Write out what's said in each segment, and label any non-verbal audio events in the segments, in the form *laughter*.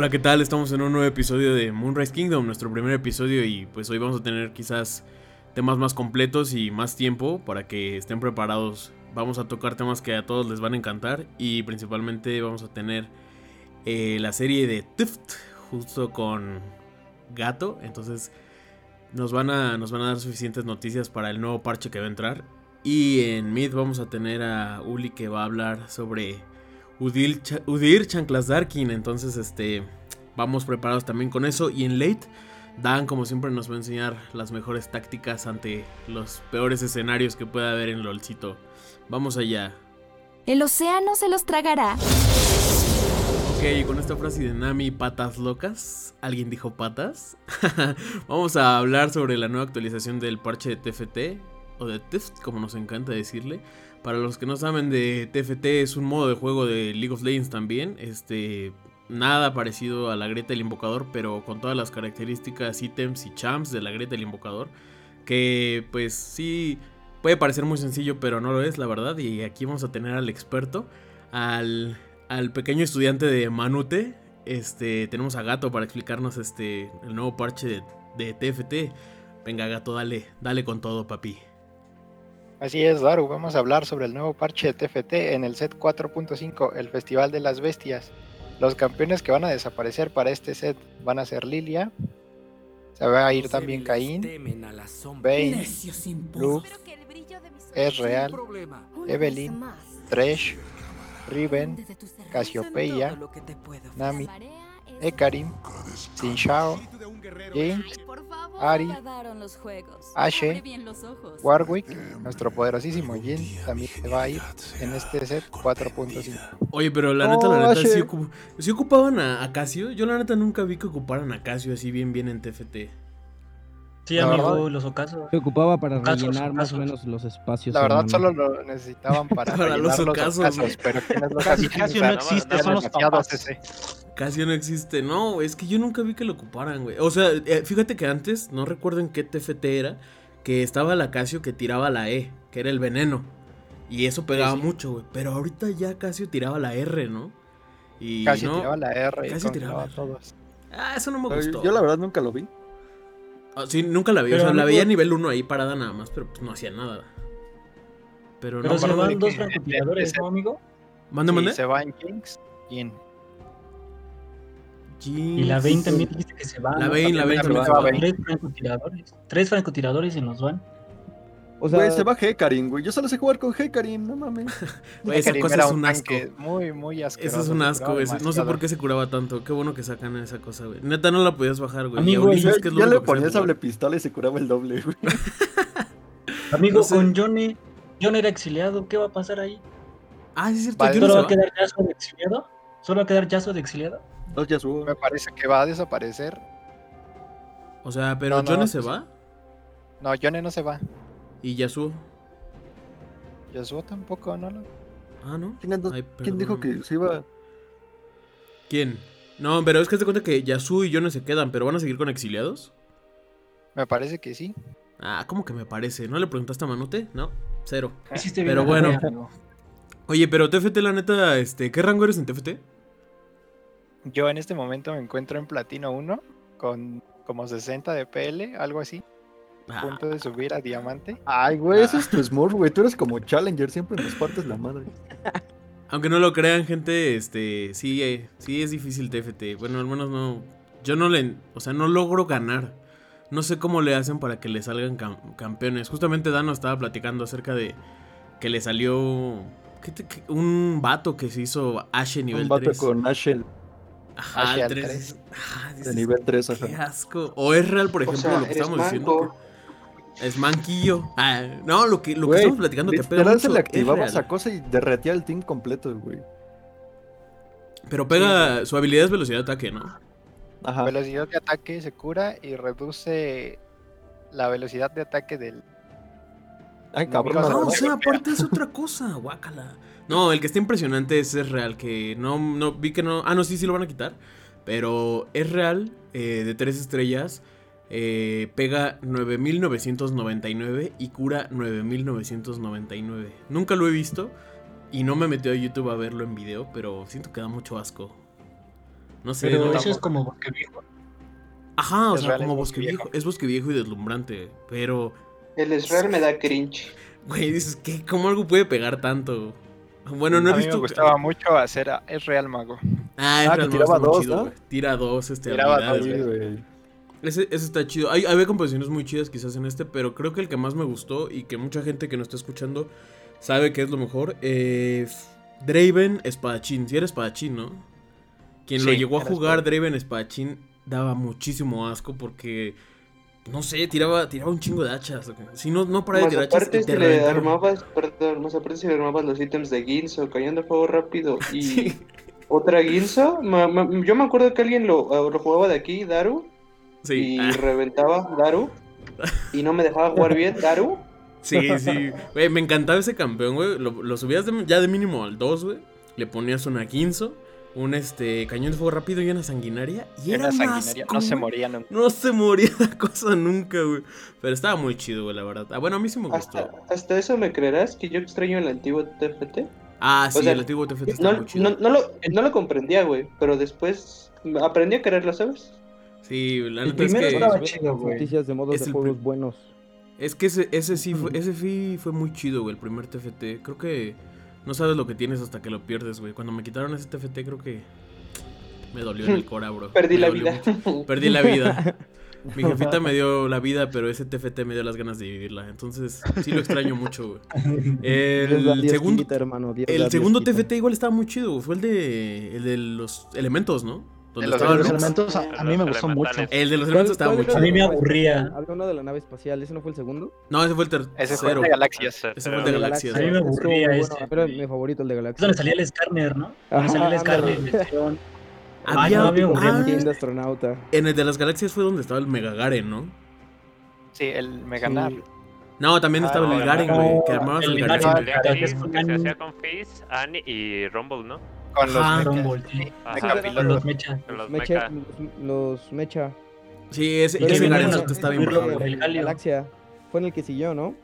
Hola, ¿qué tal? Estamos en un nuevo episodio de Moonrise Kingdom, nuestro primer episodio y pues hoy vamos a tener quizás temas más completos y más tiempo para que estén preparados. Vamos a tocar temas que a todos les van a encantar y principalmente vamos a tener eh, la serie de Tift justo con Gato, entonces nos van, a, nos van a dar suficientes noticias para el nuevo parche que va a entrar. Y en Mid vamos a tener a Uli que va a hablar sobre Udir, Udir Chanclas Darkin. Entonces, este, vamos preparados también con eso. Y en Late, Dan, como siempre, nos va a enseñar las mejores tácticas ante los peores escenarios que pueda haber en LOLcito. Vamos allá. El océano se los tragará. Ok, con esta frase de Nami, patas locas. ¿Alguien dijo patas? *laughs* Vamos a hablar sobre la nueva actualización del parche de TFT, o de TIFT, como nos encanta decirle. Para los que no saben de TFT, es un modo de juego de League of Legends también. Este, nada parecido a la Greta del Invocador, pero con todas las características, ítems y champs de la Greta del Invocador. Que pues sí, puede parecer muy sencillo, pero no lo es, la verdad. Y aquí vamos a tener al experto, al al pequeño estudiante de Manute. Este, tenemos a Gato para explicarnos este, el nuevo parche de, TFT. Venga, Gato, dale, dale con todo, papi. Así es, Daru, vamos a hablar sobre el nuevo parche de TFT en el set 4.5, el Festival de las Bestias. Los campeones que van a desaparecer para este set van a ser Lilia, se va a ir también Caín, Bane, Luke, Es Real, Evelyn, Thresh, Riven, Casiopeia, Nami, Ekarim, Shao, James, Ari, Ashe, Warwick, nuestro poderosísimo Jin también se va a ir en este set 4.5. Oye, pero la neta, la neta, si, ocupaban a, Casio. Yo la neta nunca vi que ocuparan a Casio así bien bien en TFT. Sí, amigo, los ocasos. Se ocupaba para rellenar más o menos los espacios. La verdad, solo lo necesitaban *laughs* para, para los ocasos. pero Casio no existe, son los papás. Casio no existe. No, es que yo nunca vi que lo ocuparan, güey. O sea, eh, fíjate que antes, no recuerdo en qué TFT era, que estaba la Casio que tiraba la E, que era el veneno. Y eso pegaba mucho, güey. Pero ahorita ya Casio tiraba la R, ¿no? Y Casio tiraba la R. Casio tiraba todos. Ah, eso no me gustó. Yo la verdad nunca lo vi. Ah, sí, nunca la vi. o sea, la veía a nivel 1 ahí parada nada más, pero pues no hacía nada. Pero, no. se van dos francotiradores, ¿no, amigo? Mande, mande. Se va en Kings y en. Y la 20 también dijiste que se va. La 20, la 20 también se va. Tres francotiradores. Tres francotiradores y nos van. O sea, güey, se va Hecarim, güey. Yo solo sé jugar con Hecarim, no mames. *laughs* Güey, esa cosa es un asco. Muy, muy asqueroso. Eso es un asco, güey. No sé por qué se curaba tanto. Qué bueno que sacan esa cosa, güey. Neta, no la podías bajar, güey. Amigo, es ya le ponías sable pistola y se curaba el doble, güey. *laughs* Amigo, con Johnny. Johnny era exiliado. ¿Qué va a pasar ahí? Ah, sí, es cierto. ¿Solo va a quedar Yasuo de exiliado? ¿Solo va a quedar Yasuo de exiliado? No, Yasuo. Me parece que va a desaparecer. O sea, pero Johnny se va. No, Johnny no se va. ¿Y Yasuo? Yasuo tampoco, ¿no? Ah, ¿no? ¿Quién, dijo que se iba? ¿Quién? No, pero es que te cuenta que Yasuo y yo no se quedan, pero van a seguir con exiliados. Me parece que sí. Ah, ¿cómo que me parece? ¿No le preguntaste a Manute? No, cero. pero bueno. Oye, pero TFT, la neta, este, ¿qué rango eres en TFT? Yo en este momento me encuentro en Platino 1 con como 60 de PL, algo así. Ah. punto de subir a diamante. Ay, güey, eso es tu smurf, güey. Tú eres como Challenger, siempre nos partes la madre. *laughs* Aunque no lo crean, gente, este, sí, eh, sí es difícil TFT. Bueno, al menos no, yo no le, o sea, no logro ganar. No sé cómo le hacen para que le salgan campeones. Justamente Dano estaba platicando acerca de que le salió un vato que se hizo Ashe nivel 3. Un vato con Ashe. Ajá, 3. de nivel 3, ajá. Qué asco. O es real, por ejemplo, lo que estamos diciendo. Es manquillo. Ah, no, lo que, lo que estamos platicando que pega mucho se le activaba esa cosa y derretía el team completo, güey. Pero pega, su habilidad es velocidad de ataque, ¿no? Ajá. Velocidad de ataque se cura y reduce la velocidad de ataque del... Ay, cabrón. No, o sea, aparte es otra cosa, *laughs* guácala. No, el que está impresionante es, es real, que no, no, vi que no... Ah, no, sí, sí lo van a quitar. Pero es real, eh, de tres estrellas eh, pega 9999 y cura 9999. Nunca lo he visto y no me metió a YouTube a verlo en video, pero siento que da mucho asco. No sé. Pero no- eso es como bosque viejo. Ajá, o Es sea, como bosque viejo. viejo. Es bosque viejo y deslumbrante, pero, El Israel me da cringe. güey, dices, ¿qué? ¿Cómo algo puede pegar tanto? Bueno, no he mí visto. me gustaba mucho hacer a- es Real Mago. Ah, Ah, es que real, tiraba está muy dos, chido, ¿no? güey. Tira dos, este, Tiraba habilidades, dos, güey. Sí. Ese, ese está chido. Hay, había composiciones muy chidas quizás en este, pero creo que el que más me gustó y que mucha gente que nos está escuchando sabe que es lo mejor. Eh, Draven Espadachín. Si era Espadachín, ¿no? Quien lo Sí, llegó a jugar, Espadachín. Draven Espadachín, daba muchísimo asco porque, no sé, tiraba, tiraba un chingo de hachas. Si no, no para de tirar hachas aparte si le armabas, perdón, más aparte si le armabas los ítems de Ginzo, cayendo fuego rápido *laughs* y Sí. otra Ginzo, ma- ma- yo me acuerdo que alguien lo, lo jugaba de aquí, Daru, Sí, y ah, reventaba Daru, y no me dejaba jugar bien Daru. sí, sí. Güey, me encantaba ese campeón, güey. Lo, lo subías de- ya de mínimo al 2, güey. Le ponías una Quinzo, un este cañón de fuego rápido y una sanguinaria. Y En era sanguinaria. asco, No se moría nunca. No se moría la cosa nunca, güey. Pero estaba muy chido, güey, la verdad. Ah, bueno, a mí sí me gustó. Hasta, hasta eso me creerás que yo extraño el antiguo TFT. Ah, sí, sea, el antiguo TFT está No, muy chido. no, no lo, no lo comprendía, güey, pero después aprendí a quererlo, ¿sabes? Sí, la El neta es que. estaba chido, güey. Noticias de modos Es de el juegos buenos. Es que ese, ese sí fue, ese sí fue muy chido, güey, el primer TFT. Creo que no sabes lo que tienes hasta que lo pierdes, güey. Cuando me quitaron ese TFT, creo que me dolió en el cora, bro. *laughs* Perdí Me la vida. mucho. Perdí la vida. *laughs* Mi jefita me dio la vida, pero ese TFT me dio las ganas de vivirla. Entonces, sí lo extraño mucho, güey. *laughs* El segundo, quita, hermano, el segundo. TFT igual estaba muy chido. güey. Fue el de, el de los elementos, ¿no? Donde los estaba Los elementos a, a mí me gustó mucho. El de los ¿Cuál- elementos estaba chido. A mí me aburría. Había uno de la nave espacial, ¿ese no fue el segundo? No, ese fue el tercero. Ese fue el de Galaxias. Ese fue el de El Galaxias. A mí me aburría muy ese, bueno, Era güey. mi favorito, el de Es Galaxia. donde salía el Skarner, ¿no? Donde Ajá, salía el Legión. Había Ay, no, a mí me aburría ah, mucho. King de astronauta. En el de las galaxias fue donde estaba el Mega Garen, ¿no? Sí, el Meganar. No, también Ah, estaba el Garen, no, güey. Que armabas el el, Garen. Garen. El de Después que se hacía con Fizz, Annie y Rumble, ¿no? Con los Ajá. mechas. Sí. Ajá. Con los mechas. Con los Mecha, mecha. los, los Mecha. Sí, ese, ese Garen no- está bien el. Galaxia. Fue en el que siguió, ¿no?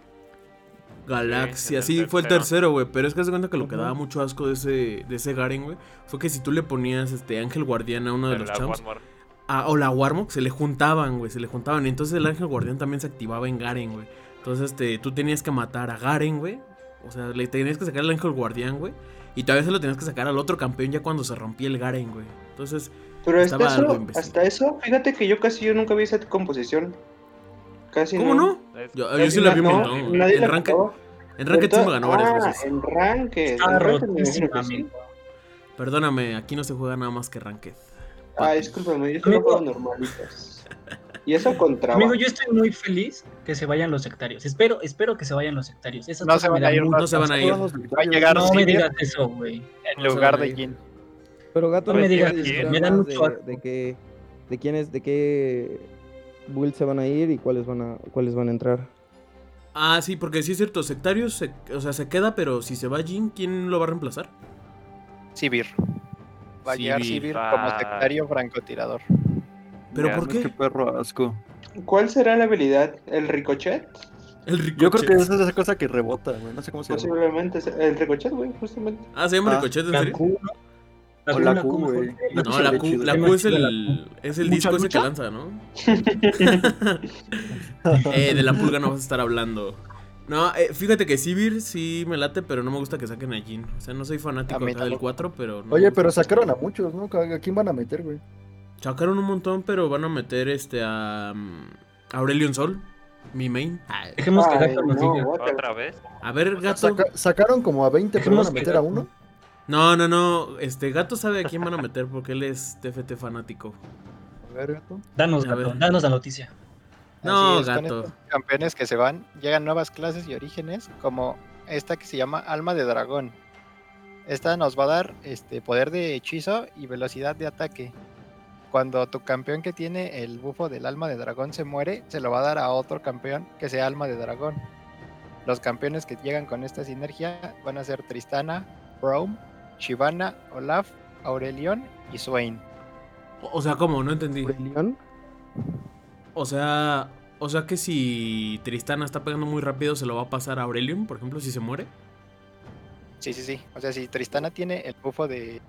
Galaxia, Sí, sí, el fue el tercero. güey. Pero es que haz de cuenta que lo que daba mucho asco de ese, de ese Garen, güey, fue que si tú le ponías este Ángel Guardián a uno de de los champs, a- o la Warmok, se le juntaban, güey, se le juntaban. Y entonces el Ángel Guardián también se activaba en Garen, güey. Entonces este, tú tenías que matar a Garen, güey. O sea, le tenías que sacar al Ángel Guardián, güey. Y todavía se lo tenías que sacar al otro campeón ya cuando se rompía el Garen, güey. Entonces, Pero hasta eso, imbécil. hasta eso, fíjate que yo casi yo nunca vi esa composición. Casi ¿cómo no? Yo, sí la vi un no, montón. Nadie En la Ranked, en Ranked sí me ganó varias ah, veces. en Ranked. Está en Ranked me rotísima, sí. Perdóname, aquí no se juega nada más que Ranked. Ah, discúlpame, yo solo juego normalitas. Y eso contra. Amigo, yo estoy muy feliz que se vayan los sectarios. Espero, espero que se vayan los sectarios. Esa No se van a ir, No se van a ir. Va a llegar No me digas eso, güey. en No lugar de. Jin. Pero Gato, No me ¿nos digas quién, decir me dan más mucho de, asco. de quiénes, de qué build se van a ir y cuáles van a, cuáles van a entrar. Ah, sí, porque sí es cierto, Sectarius, se- o sea, se queda, pero si se va Jin, ¿quién lo va a reemplazar? Sivir. Va a llegar Sivir. Sivir como Ah. sectario francotirador. ¿Pero por Qué qué? perro asco. ¿Cuál será la habilidad? ¿El ricochet? El ricochet. Yo creo que esa es esa cosa que rebota, güey. No sé cómo se llama. Posiblemente. sea- El ricochet, güey, justamente. Ah, ¿se llama Ah, ricochet, en La serio? Q, ¿no? O la la Q, güey. La Q No, la Q, la Q es la el, es el ¿Mucha disco ese que lanza, ¿no? *laughs* eh, de la pulga no vas a estar hablando. No, eh, fíjate que Sivir sí me late, pero no me gusta que saquen a Jin. O sea, no soy fanático acá del tampoco. 4, pero... no Oye, pero sacaron a muchos, ¿no? ¿A quién van a meter, güey? Sacaron un montón, pero van a meter este a... mm, Aurelion Sol, mi main. Dejemos que Gato nos no, diga. Otra vez. A ver, gato. Saca- sacaron como a 20, pero van a meter a uno. No, no, no. Este gato sabe a quién van a meter porque él es TFT fanático. A ver, gato. Danos, A Gato, ver. danos la noticia. No, es, gato. campeones que se van, llegan nuevas clases y orígenes, como esta que se llama Alma de Dragón. Esta nos va a dar este poder de hechizo y velocidad de ataque. Cuando tu campeón que tiene el bufo del alma de dragón se muere, se lo va a dar a otro campeón que sea alma de dragón. Los campeones que llegan con esta sinergia van a ser Tristana, Braum, Shivana, Olaf, Aurelion y Swain. O o sea, ¿cómo? No entendí. Aurelion. O sea, o sea que si Tristana está pegando muy rápido, se lo va a pasar a Aurelion, por ejemplo, si se muere. Sí, sí, sí. O sea, si Tristana tiene el bufo de,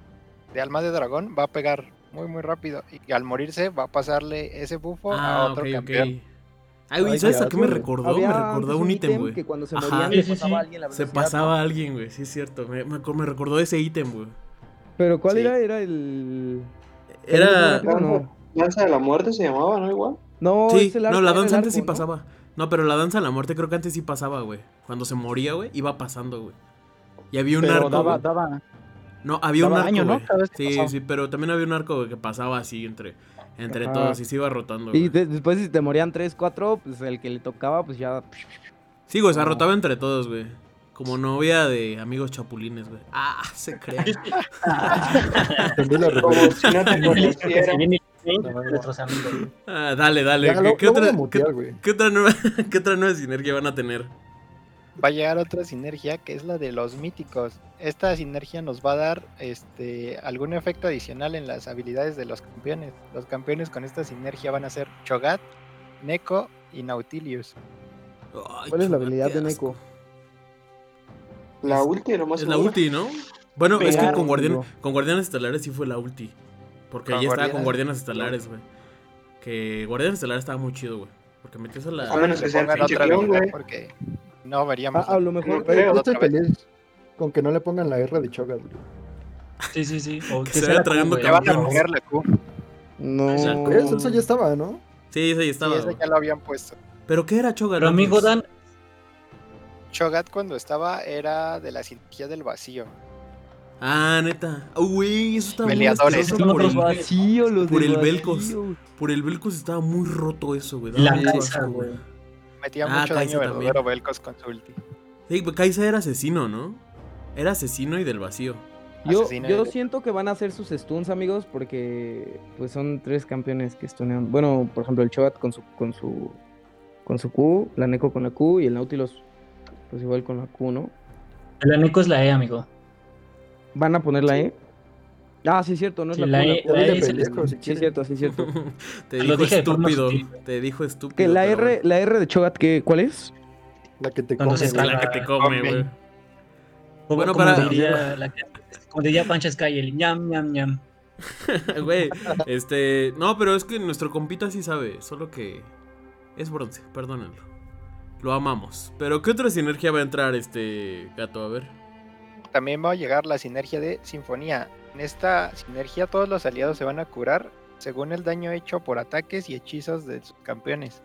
de alma de dragón, va a pegar muy, muy rápido. Y al morirse, va a pasarle ese bufo a Ah, otro ok, campeón. ok. Ay, güey, ¿sabes a qué me recordó? Había me recordó un ítem, güey. Que cuando se Ajá. morían, Sí, le sí, pasaba sí. a alguien la Se pasaba alguien, güey, sí es cierto. Me, me, me recordó ese ítem, güey. Pero ¿cuál Sí. era? Era el. Era... No, no. Danza de la muerte se llamaba, ¿no? Igual. No, Sí, es el no, la el danza antes sí pasaba. No, pero la danza de la muerte creo que antes sí pasaba, güey. Cuando se moría, güey, iba pasando, güey. Y había un Pero arco. daba, daba. No, había un arco, daño, ¿no? Sí, sí, pero también había un arco que pasaba así entre, entre Ajá. todos y se iba rotando. Y de- después si te morían 3, 4, pues el que le tocaba, pues ya... Sí, güey, se no. rotaba entre todos, güey. Como novia de amigos chapulines, güey. Ah, se crea. *laughs* Como si no te nuestros amigos. Ah, dale, dale. Ya, ¿Qué, lo- qué lo otra, mutear, qué- güey. qué otra nueva, *laughs* ¿Qué otra nueva sinergia van a tener? Va a llegar otra sinergia que es la de los míticos. Esta sinergia nos va a dar este algún efecto adicional en las habilidades de los campeones. Los campeones con esta sinergia van a ser Cho'Gath, Neko y Nautilius. Ay, ¿Cuál es la habilidad de. Neko? La ulti, lo más Es la ulti, ¿no? Bueno, es que con, Guardian, amigo. con Guardianes Estelares sí fue la ulti. Porque ya estaba con Guardianes- Estelares, güey. Que Guardianes Estelares estaba muy chido, güey. Porque metías a la. A menos Le que sea el pongan pinche clon, güey. porque no Ah, veríamos. a lo mejor... Yo estoy feliz con que no le pongan la R de Chogat. güey. Sí, sí, sí. O Que que se vaya tragando Q. No... Exacto. Eso, eso ya estaba, ¿no? Sí, esa ya Sí, estaba. ese güey. ya lo habían puesto. Pero ¿qué era Choga? Pero amigo Dan, Cho'Gath cuando estaba era de la sinergia del vacío. Ah, neta. Uy, eso estaba muy Peleadores. por el, vacío, los por el Velcos. vacío. por el Velcos estaba muy roto eso, güey. la asco, güey. Metía Ah, mucho Kai'Sa daño también. verdadero Velcos con su ulti. Sí, pues Kaisa era asesino, ¿no? Era asesino y del vacío. Yo, yo de- siento que van a hacer sus stuns, amigos, porque pues son tres campeones que stunean. Bueno, por ejemplo, el Chogat con su con su con su Q, la Neko con la Q y el Nautilus pues igual con la Q, ¿no? La Neko es la E, amigo. Van a poner la E. Ah, sí es cierto, no es Sí, la, la E- la E es pendejo, si Sí cierto, sí es cierto. *laughs* Te Lo dijo estúpido. Te dijo estúpido. que la pero R, la R de Chogat, ¿qué, ¿cuál es? La que te Cuando come. la que te come, güey. Bueno, como para- diría, la- como diría Pancha Sky, el ñam, ñam, ñam. *laughs* Güey, este. No, pero es que nuestro compita sí sabe. Solo que. Es bronce, perdónenlo. Lo amamos. Pero ¿qué otra sinergia va a entrar este gato? A ver. También va a llegar la sinergia de Sinfonía. En esta sinergia todos los aliados se van a curar según el daño hecho por ataques y hechizos de sus campeones.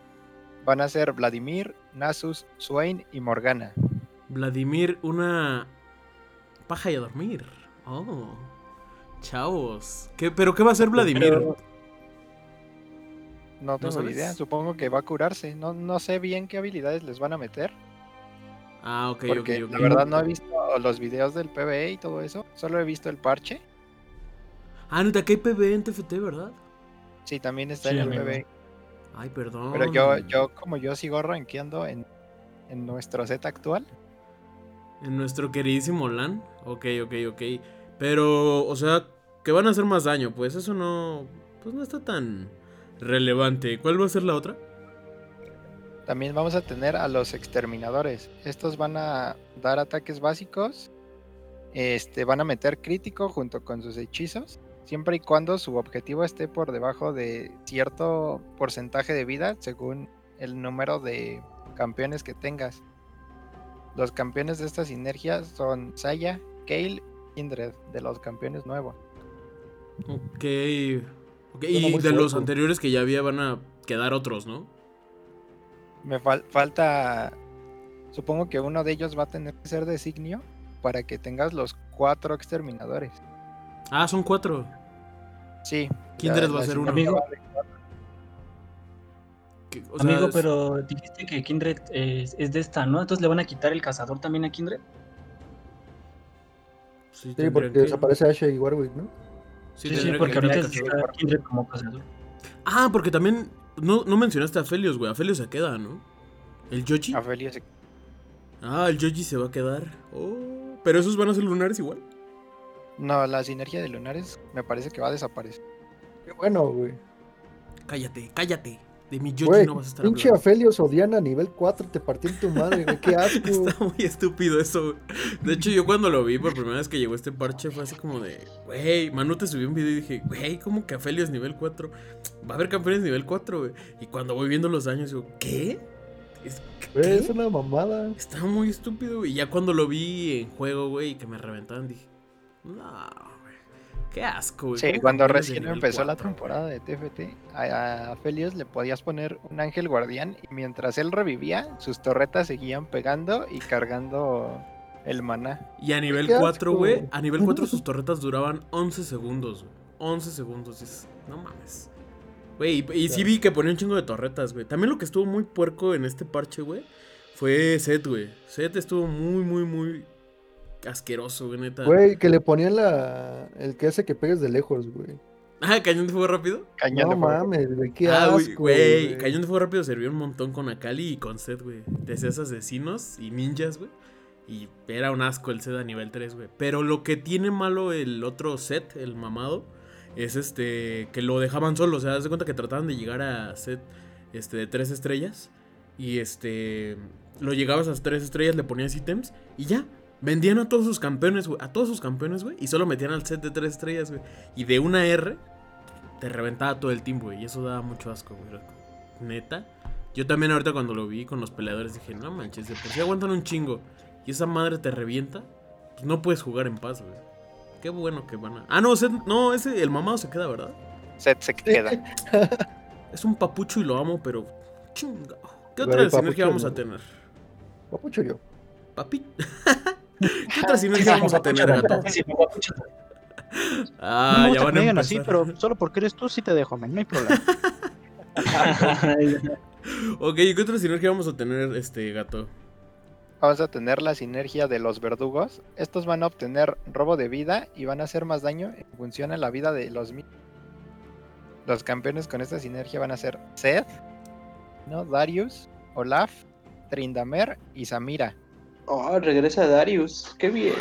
Van a ser Vladimir, Nasus, Swain y Morgana. Vladimir, una. Paja y a dormir. Oh. Chavos. ¿Qué, ¿Pero qué va a hacer Vladimir? Pero- No tengo idea, supongo que va a curarse. No, no sé bien qué habilidades les van a meter. Ah, ok, Porque ok, ok. la verdad no he visto los videos del PvE y todo eso. Solo he visto el parche. Ah, neta, que hay PB en TFT, ¿verdad? Sí, también está Sí, en el. PvE. Ay, perdón. Pero yo, yo como yo sigo rankeando en, en nuestro set actual. En nuestro queridísimo LAN. Ok, ok, ok. Pero, o sea, que van a hacer más daño. Pues eso no. Pues no está tan relevante. ¿Cuál va a ser la otra? También vamos a tener a los exterminadores. Estos van a dar ataques básicos. Este, van a meter crítico junto con sus hechizos. Siempre y cuando su objetivo esté por debajo de cierto porcentaje de vida según el número de campeones que tengas. Los campeones de esta sinergia son Saya, Kale, Kindred, de los campeones nuevos. Ok. Ok, Suena y de los anteriores que ya había van a quedar otros, ¿no? Me fal- falta. Supongo que uno de ellos va a tener que ser designio para que tengas los cuatro exterminadores. Ah, son cuatro. Sí. Kindred la- va a ser uno. Amigo. Que- o sea, Amigo, es- pero dijiste que Kindred es, es de esta, ¿no? Entonces le van a quitar el cazador también a Kindred. Sí, Sí, porque que- desaparece Ashe y Warwick, ¿no? Sí, Sí, porque que ahorita está. Kindred como cazador. Ah, porque también. No, no mencionaste a Felios, güey. A Felios se queda, ¿no? ¿El Yoshi? Afelio se- Ah, el Yoshi se va a quedar. Oh, pero esos van a ser lunares igual. No, la sinergia de lunares me parece que va a desaparecer. Qué bueno, güey. Cállate, cállate. De mi Yoji Güey, no vas a estar pinche hablando. Aphelios o Diana nivel 4 te partió en tu madre, güey. Qué *laughs* asco. Está muy estúpido eso, güey. De hecho, yo cuando lo vi por primera vez que llegó este parche fue así como de, güey, Manu te subió un video y dije, güey, ¿cómo que Aphelios nivel 4? Va a haber campeones nivel 4, güey. Y cuando voy viendo los daños, digo, ¿qué? Es, Güey, ¿qué? es una mamada. Está muy estúpido, güey. Y ya cuando lo vi en juego, güey, y que me reventaban, dije, no. Qué asco, güey. Sí, ¿cómo cuando recién empezó la 4? temporada de TFT, a, a Felios le podías poner un ángel guardián y mientras él revivía, sus torretas seguían pegando y cargando el maná. Y a nivel Qué 4, asco. güey, a nivel *laughs* 4 sus torretas duraban 11 segundos, güey. 11 segundos, es- no mames. Güey, y, y sí vi que ponía un chingo de torretas, güey. También lo que estuvo muy puerco en este parche, güey, fue Set, güey. Set estuvo muy, muy, muy asqueroso, güey, neta. Güey, que le ponían la. El que hace que pegues de lejos, güey. Ah, cañón de fuego rápido. Cañón No de fuego. mames, güey. Qué ah, güey, asco. güey. güey. Cañón de fuego rápido sirvió un montón con Akali y con Set, güey. De esos asesinos y ninjas, güey. Y era un asco el Set a nivel 3, güey. Pero lo que tiene malo el otro Set, el mamado, es este. que lo dejaban solo. O sea, haz de cuenta que trataban de llegar a Set este, de 3 estrellas. Y este. Lo llegabas a las 3 estrellas, le ponías ítems y ya. Vendían a todos sus campeones, güey. A todos sus campeones, güey. Y solo metían al set de 3 estrellas, güey. Y de una R te reventaba todo el team, güey. Y eso daba mucho asco, güey. Neta. Yo también ahorita cuando lo vi con los peleadores dije, no manches, de por si aguantan un chingo. Y esa madre te revienta. Pues no puedes jugar en paz, güey. Qué bueno que van a. Ah, no, Seth- no, ese, el mamado se queda, ¿verdad? Set se queda. *laughs* Es un papucho y lo amo, pero. Chinga. ¿Qué otra sinergia vamos a tener? Papucho yo. Papi. *laughs* ¿Qué otra sinergia vamos a tener, gato? Ah, no, ya me van a digan así, empezar. pero solo porque eres tú sí te dejo, men, no hay problema. *laughs* Ok, ¿qué otra sinergia vamos a tener, este gato? Vamos a tener la sinergia de los verdugos. Estos van a obtener robo de vida y van a hacer más daño en función a la vida de los Los campeones con esta sinergia van a ser Seth, ¿no? Darius, Olaf, Trindamer y Samira. Oh, regresa Darius. Qué bien.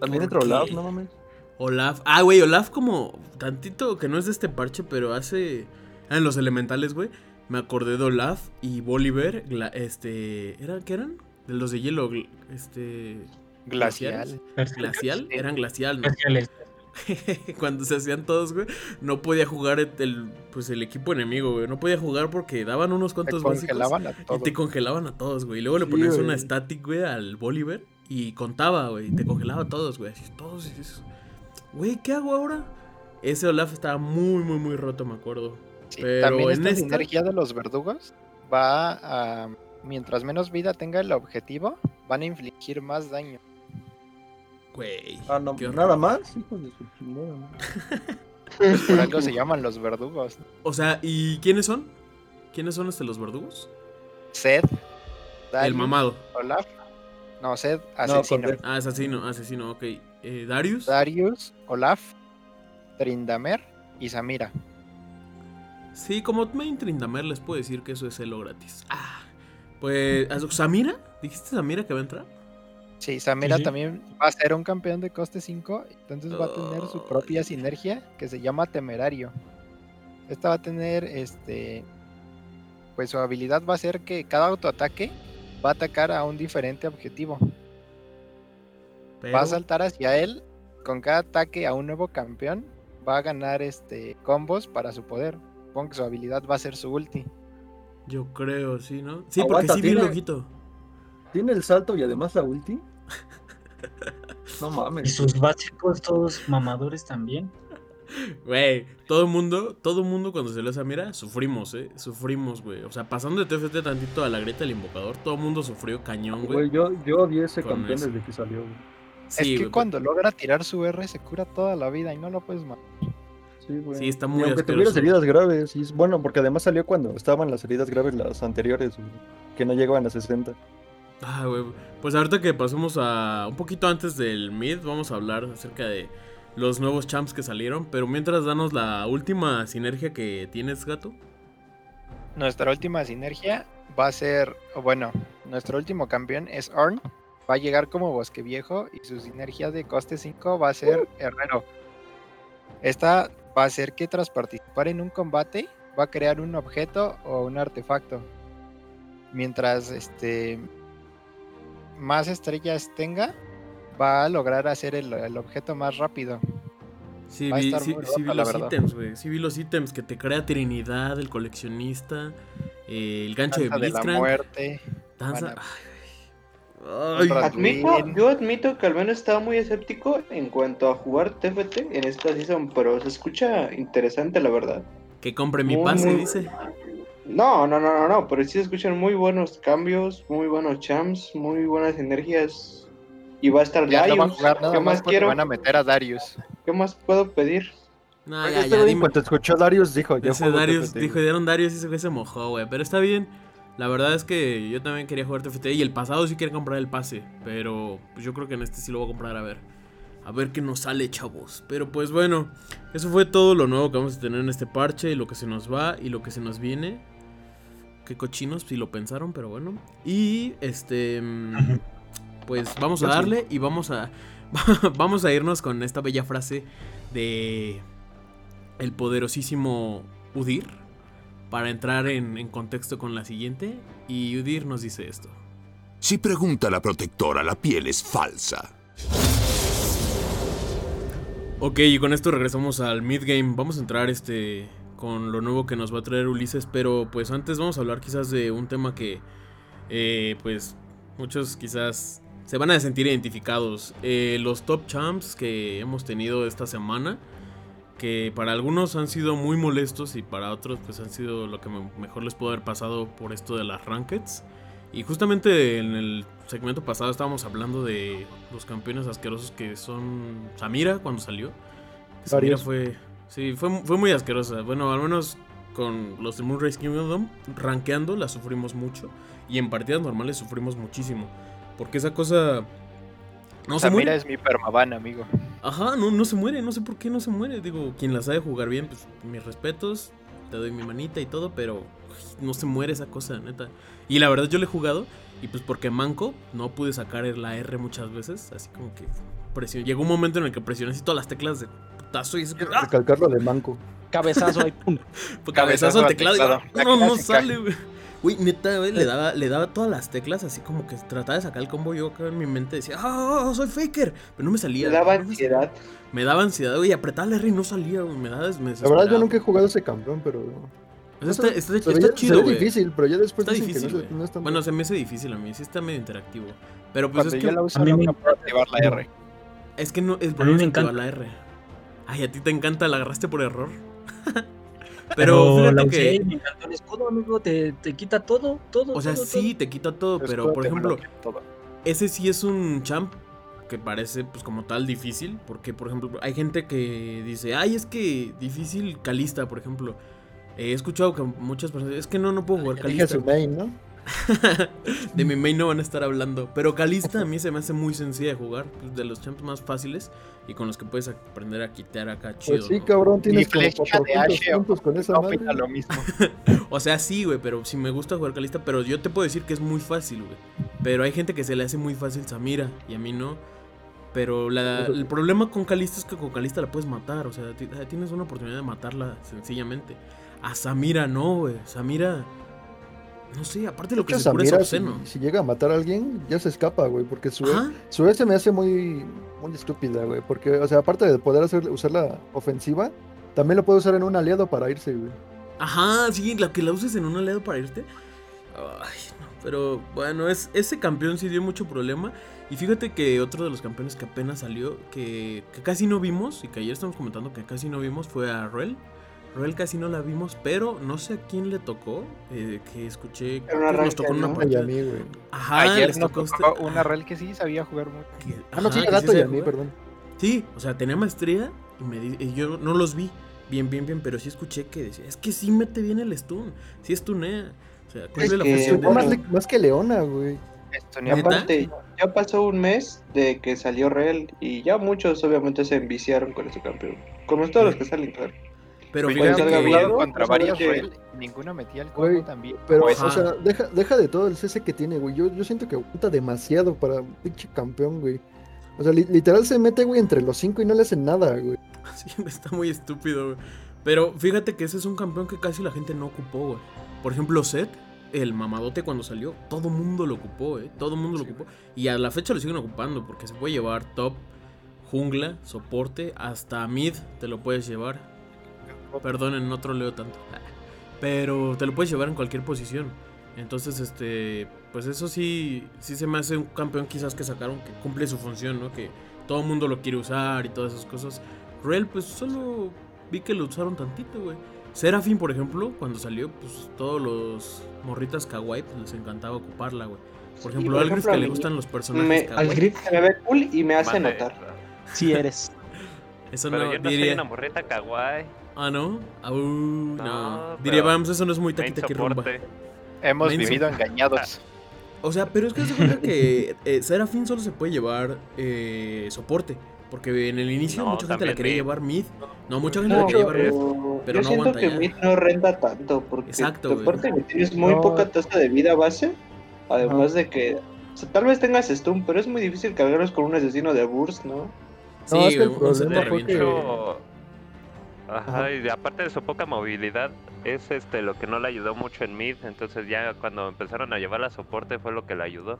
También ¿por entró Olaf, no mames. Olaf. Ah, güey, Olaf como tantito que no es de este parche, pero hace... Ah, en los elementales, güey. Me acordé de Olaf y Bolívar. gla- Este... ¿Eran qué eran? De los de hielo. gl- Este... Glacial. ¿Glacial? Eran glacial, ¿no? Glaciales. *laughs* Cuando se hacían todos, güey, no podía jugar el, pues el equipo enemigo, güey. No podía jugar porque daban unos Te cuantos básicos. a Y te congelaban a todos, güey. Y luego le ponías güey. una static, güey, al Bolívar. Y contaba, güey. Y te congelaba a todos, güey. Así, todos. y dices, Güey, ¿qué hago ahora? Ese Olaf estaba muy, muy, muy roto, me acuerdo. Sí, Pero También en esta esta- sinergia de los verdugos va a... Mientras menos vida tenga el objetivo, van a infligir más daño. Güey. Ah, no, qué horror. nada más. Hijos de su chingada. ¿no? Por algo se llaman los verdugos. O sea, ¿y quiénes son? ¿Quiénes son este los verdugos? Seth, El Darius, mamado. Olaf. No, Seth, asesino. Ah, asesino, asesino, ok. Eh, Darius. Darius, Olaf, Trindamer y Samira. Sí, como main Trindamer les puedo decir que eso es elo gratis. Ah, pues, ¿Samira? ¿Dijiste Samira que va a entrar? Sí, Samira Sí, sí. también va a ser un campeón de coste 5, entonces va a tener su propia sinergia que se llama Temerario. Esta va a tener, este, pues su habilidad va a ser que cada autoataque va a atacar a un diferente objetivo. Pero, Va a saltar hacia él, con cada ataque a un nuevo campeón, va a ganar este combos para su poder. Supongo que su habilidad va a ser su ulti. Yo creo, sí, ¿no? Sí, Aguanta, porque sí tiene- loquito. Tiene el salto y además la ulti. No Y mames. sus básicos todos mamadores también. Güey, todo el mundo, todo el mundo cuando se le Samira, sufrimos, ¿eh? Sufrimos, güey. O sea, pasando de TFT tantito a la grieta del invocador, todo el mundo sufrió cañón, güey. Güey, yo, yo odié ese campeón eso. desde que salió, güey. Sí, es que cuando logra tirar su R se cura toda la vida y no lo puedes matar. Sí, güey. Sí, está Y muy aunque asqueroso. tuvieras heridas graves. Y es bueno, porque además salió cuando estaban las heridas graves las anteriores, güey, que no llegaban a 60. Ah, güey. Pues ahorita que pasemos a un poquito antes del mid, vamos a hablar acerca de los nuevos champs que salieron. Pero mientras, danos la última sinergia que tienes, gato. Nuestra última sinergia va a ser, bueno, nuestro último campeón es Orn. Va a llegar como Bosque Viejo y su sinergia de coste 5 va a ser Herrero. Esta va a hacer que tras participar en un combate va a crear un objeto o un artefacto. Mientras este más estrellas tenga, va a lograr hacer el, el objeto más rápido. Sí, vi, sí- sí vi los verdad. ítems, güey. Sí vi los ítems que te crea Trinidad, el coleccionista, eh, el gancho de Danza de la Blitzcrank. muerte. danza- van a- Ay, Otra- Admito, yo admito que al menos estaba muy escéptico en cuanto a jugar TFT en esta season, pero se escucha interesante, la verdad. que compre mi Muy, pase, muy- dice. No, no, no, no, no, pero sí se escuchan muy buenos cambios, muy buenos champs, muy buenas energías. Y va a estar Ya no va a Darius. jugar nada ¿Qué más quiero? van a meter a Darius. ¿Qué más puedo pedir? No, ya, ya, dime. Cuando escuchó Darius dijo, Ese juego Darius, dijo, dieron Darius y ese güey se mojó, güey. Pero está bien. La verdad es que yo también quería jugar TFT y el pasado sí quería comprar el pase. Pero pues yo creo que en este sí lo voy a comprar a ver. A ver qué nos sale, chavos. Pero pues bueno, eso fue todo lo nuevo que vamos a tener en este parche. Lo que se nos va y lo que se nos viene. Qué cochinos, si lo pensaron, pero bueno. Y este. mm, Pues vamos a darle y vamos a. *laughs* vamos a irnos con esta bella frase de. El poderosísimo Udir. Para entrar en, en contexto con la siguiente. Y Udir nos dice esto. Si pregunta la protectora, la piel es falsa. Ok, y con esto regresamos al midgame. Vamos a entrar este con lo nuevo que nos va a traer Ulises, pero pues antes vamos a hablar quizás de un tema que eh, pues muchos quizás se van a sentir identificados. Eh, los top champs que hemos tenido esta semana, que para algunos han sido muy molestos y para otros pues han sido lo que me- mejor les pudo haber pasado por esto de las rankeds. Y justamente en el segmento pasado estábamos hablando de los campeones asquerosos que son Samira cuando salió. Samira fue. Sí, fue, fue muy asquerosa. Bueno, al menos con los de Moonrise Kingdom, rankeando la sufrimos mucho. Y en partidas normales sufrimos muchísimo. Porque esa cosa. No se muere. es mi permaban, amigo. Ajá, no, no se muere, no sé por qué no se muere. Digo, quien la sabe jugar bien, pues mis respetos, te doy mi manita y todo, pero uy, no se muere esa cosa, neta. Y la verdad yo le he jugado y pues porque manco no pude sacar la R muchas veces, así como que presioné. Llegó un momento en el que presioné así todas las teclas de putazo y es que, ¡ah! Recalcarlo de manco. Cabezazo ahí, pum. Pues, *laughs* Cabezazo cabezazo al teclado, y teclado. La no, no sale, güey. Güey, neta, güey, le daba, le daba todas las teclas así como que trataba de sacar el combo. Yo acá en mi mente decía, ¡ah, soy faker! Pero no me salía. Le daba no me salía. ansiedad. Me daba ansiedad, güey, apretaba el R y no salía, güey. Me daba me La verdad, yo nunca he jugado ese campeón, pero. O sea, está, está- está veía- se chido, ve güey. difícil, pero ya después Está dicen difícil, que no, no es tan Bueno, se me hace difícil a mí, sí está medio interactivo. Pero pues Cuando es que, la uso a mí me- activar la R. es que no, es me bueno encanta. activar la R. Ay, a ti te encanta, la agarraste por error. *laughs* Pero Pero la que, usé me encantó el escudo, amigo. Te, te quita todo, todo. o sea, todo, sí, te quita todo, pero por ejemplo, ese sí es un champ que parece pues como tal difícil, porque por ejemplo, hay gente que dice, "Ay, es que difícil Calista, por ejemplo." He escuchado que muchas personas, es que no no puedo jugar Calista. su main, ¿no? *laughs* de mi main no van a estar hablando. Pero Calista a mí se me hace muy sencilla de jugar. pues, de los champs más fáciles y con los que puedes aprender a quitar acá chido. Pues sí, ¿no? cabrón, tienes como flecha de 400 Ashe, puntos con esa No madre. opina lo mismo. *laughs* O sea, sí, güey, pero si me gusta jugar Calista. Pero yo te puedo decir que es muy fácil, güey. Pero hay gente que se le hace muy fácil Samira y a mí no. Pero la- el problema con Calista es que con Calista la puedes matar. O sea, ti- tienes una oportunidad de matarla sencillamente. A Samira no, güey. Samira. No sé, aparte lo que se cura es Samira, si, obsceno. si llega a matar a alguien, ya se escapa, güey, porque su, su S me hace muy, muy estúpida, güey, porque, o sea, aparte de poder hacer, usar la ofensiva, también lo puede usar en un aliado para irse, güey. Ajá, sí, la que la uses en un aliado para irte. Ay, no. Pero bueno, es, ese campeón sí dio mucho problema. Y fíjate que otro de los campeones que apenas salió, que, que casi no vimos, y que ayer estamos comentando que casi no vimos, fue a Ruel. Ruel casi no la vimos, pero no sé a quién le tocó, eh, que escuché que nos tocó una ¿no? Mí, güey. Ajá, Ayer les nos tocó a tocó usted- una rel que sí sabía jugar mucho. que- Ah, no, sí, que Gato y sabía a mí, jugar. perdón. Sí, o sea, tenía maestría y, me di- y yo no los vi bien, bien, bien, pero sí escuché que decía, es que sí mete bien el stun, sí estunea. O sea, cumple la que, función de... Más, le- más que Leona, güey. Y aparte, ya pasó un mes de que salió Rel y ya muchos obviamente se enviciaron con ese campeón. Como todos los que salen, claro. Pero Pues contra pues, rel y ninguna metía el combo también. Pero, como o sea, deja, deja de todo el CC que tiene, güey. Yo, yo siento que aguanta demasiado para un pinche campeón, güey. O sea, li- literal se mete, güey, entre los cinco y no le hacen nada, güey. *laughs* Sí, está muy estúpido, güey. Pero fíjate que ese es un campeón que casi la gente no ocupó, güey. Por ejemplo, Seth, el mamadote cuando salió, todo mundo lo ocupó, eh. Todo mundo lo ocupó. Y a la fecha lo siguen ocupando porque se puede llevar top, jungla, soporte, hasta mid te lo puedes llevar. Perdonen, no troleo tanto. *laughs* Pero te lo puedes llevar en cualquier posición. Entonces, este, pues eso sí, sí se me hace un campeón quizás que sacaron que cumple su función, ¿no? Que todo el mundo lo quiere usar y todas esas cosas. Rel, pues solo vi que lo usaron tantito, güey. Serafin, por ejemplo, cuando salió, pues todos los morritas kawaii pues, les encantaba ocuparla, güey. Por ejemplo, por a Algris ejemplo, que le gustan los personajes Me, kawaii. al se me ve cool y me hace notar. Sí eres. *laughs* Eso Pero no, yo no soy una morreta kawaii. Ah, ¿no? Au, no. No, Diría, vamos, eso no es muy taquita que rumba. Hemos vivido engañados. *laughs* O sea, pero es que se cuenta que eh, Serafin solo se puede llevar eh, soporte. Porque en el inicio No, mucha gente la quería mid. llevar mid. No, mucha gente No, la quería llevar mid. pero, yo no siento aguanta que ya. mid no renta tanto porque Exacto, soporte tienes muy No. poca tasa de vida base, además de que o sea, tal vez tengas stun, pero es muy difícil cargarlos con un asesino de burst, ¿no? Sí, No, es que el problema fue que- Ajá. Y aparte de su poca movilidad, es este lo que no le ayudó mucho en mid. Entonces ya cuando empezaron a llevar a soporte fue lo que le ayudó.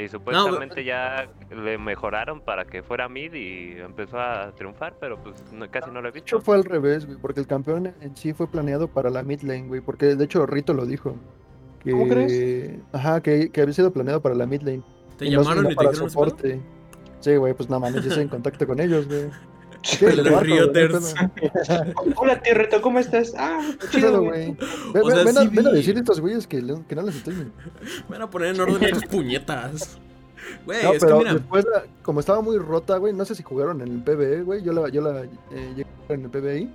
Y supuestamente ya le mejoraron para que fuera mid y empezó a triunfar, pero pues no- casi no lo he De hecho visto. fue al revés, güey, porque el campeón en sí fue planeado para la mid lane, güey, porque de hecho Rito lo dijo. Que, ¿Cómo crees? Ajá, que, que había sido planeado para la mid lane. Te y no- llamaron no y te para dijeron soporte. Sí, güey, pues nada más, yo estoy en contacto con ellos, güey. *laughs* Los Rioters. Hola, Tierreto, ¿cómo estás? Ah, ¿Qué chido, güey. Ven, O sea, ven a, ven a estos güeyes que, no les estoy. Me van a poner en orden estas puñetas. Güey, No, es que mira. después, como estaba muy rota, güey, no sé si jugaron en el PBE, güey, yo la, yo la eh, llegué a jugar en el PBI.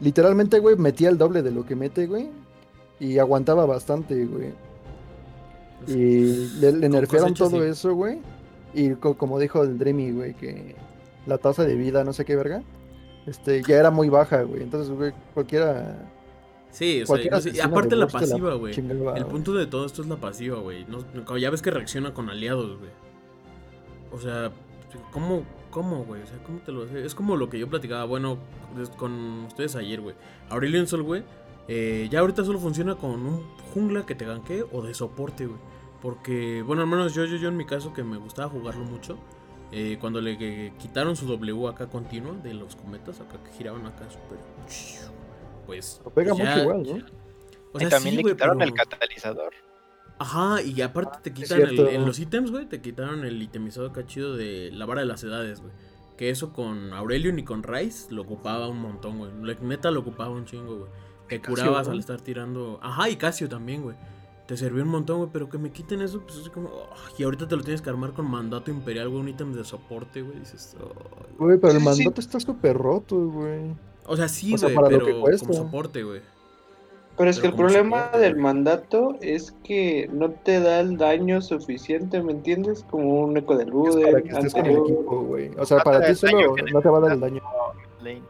Literalmente, güey, metía el doble de lo que mete, güey, y aguantaba bastante, güey. Y le, le nerfearon todo sí. eso, güey, y co- como dijo el Dreamy, güey, que la tasa de vida, no sé qué verga, este, ya era muy baja, güey, entonces, güey, cualquiera... Sí, o sea, no sé, aparte la pasiva, güey. El punto de todo esto es la pasiva, güey. No, ya ves que reacciona con aliados, güey. O sea, ¿cómo, cómo, güey? O sea, ¿cómo te lo hace? Es como lo que yo platicaba, bueno, con ustedes ayer, güey. Aurelion Sol, güey, eh, ya ahorita solo funciona con un jungla que te ganquee o de soporte, güey. Porque, bueno, al menos yo, yo, yo en mi caso, que me gustaba jugarlo mucho, eh, cuando le quitaron su W acá continuo de los cometas, acá que giraban acá súper... Pues... Lo pega ya- mucho igual, ¿no? O y sea, también sí, le quitaron pero- el catalizador. Ajá, y aparte te es quitan el- en los ítems, güey, te quitaron el itemizado acá chido de la vara de las edades, güey. Que eso con Aurelion y con Rice lo ocupaba un montón, güey. Neta lo ocupaba un chingo, güey. Te curabas al estar tirando. Ajá, y Casio también, güey. Te servía un montón, güey, pero que me quiten eso, pues es como. oh, y ahorita te lo tienes que armar con mandato imperial, güey, un ítem de soporte, güey. Dices, oh, Güey, pero el Sí, sí. mandato está súper roto, güey. O sea, sí, O sea, güey, para lo pero como soporte, güey. Pero es Pero que el problema soporte, del güey. mandato es que no te da el daño suficiente, ¿me entiendes? Como un eco de Es Luden, para que estés con el equipo, güey. O sea, No para ti solo no te va a dar el daño. Lane.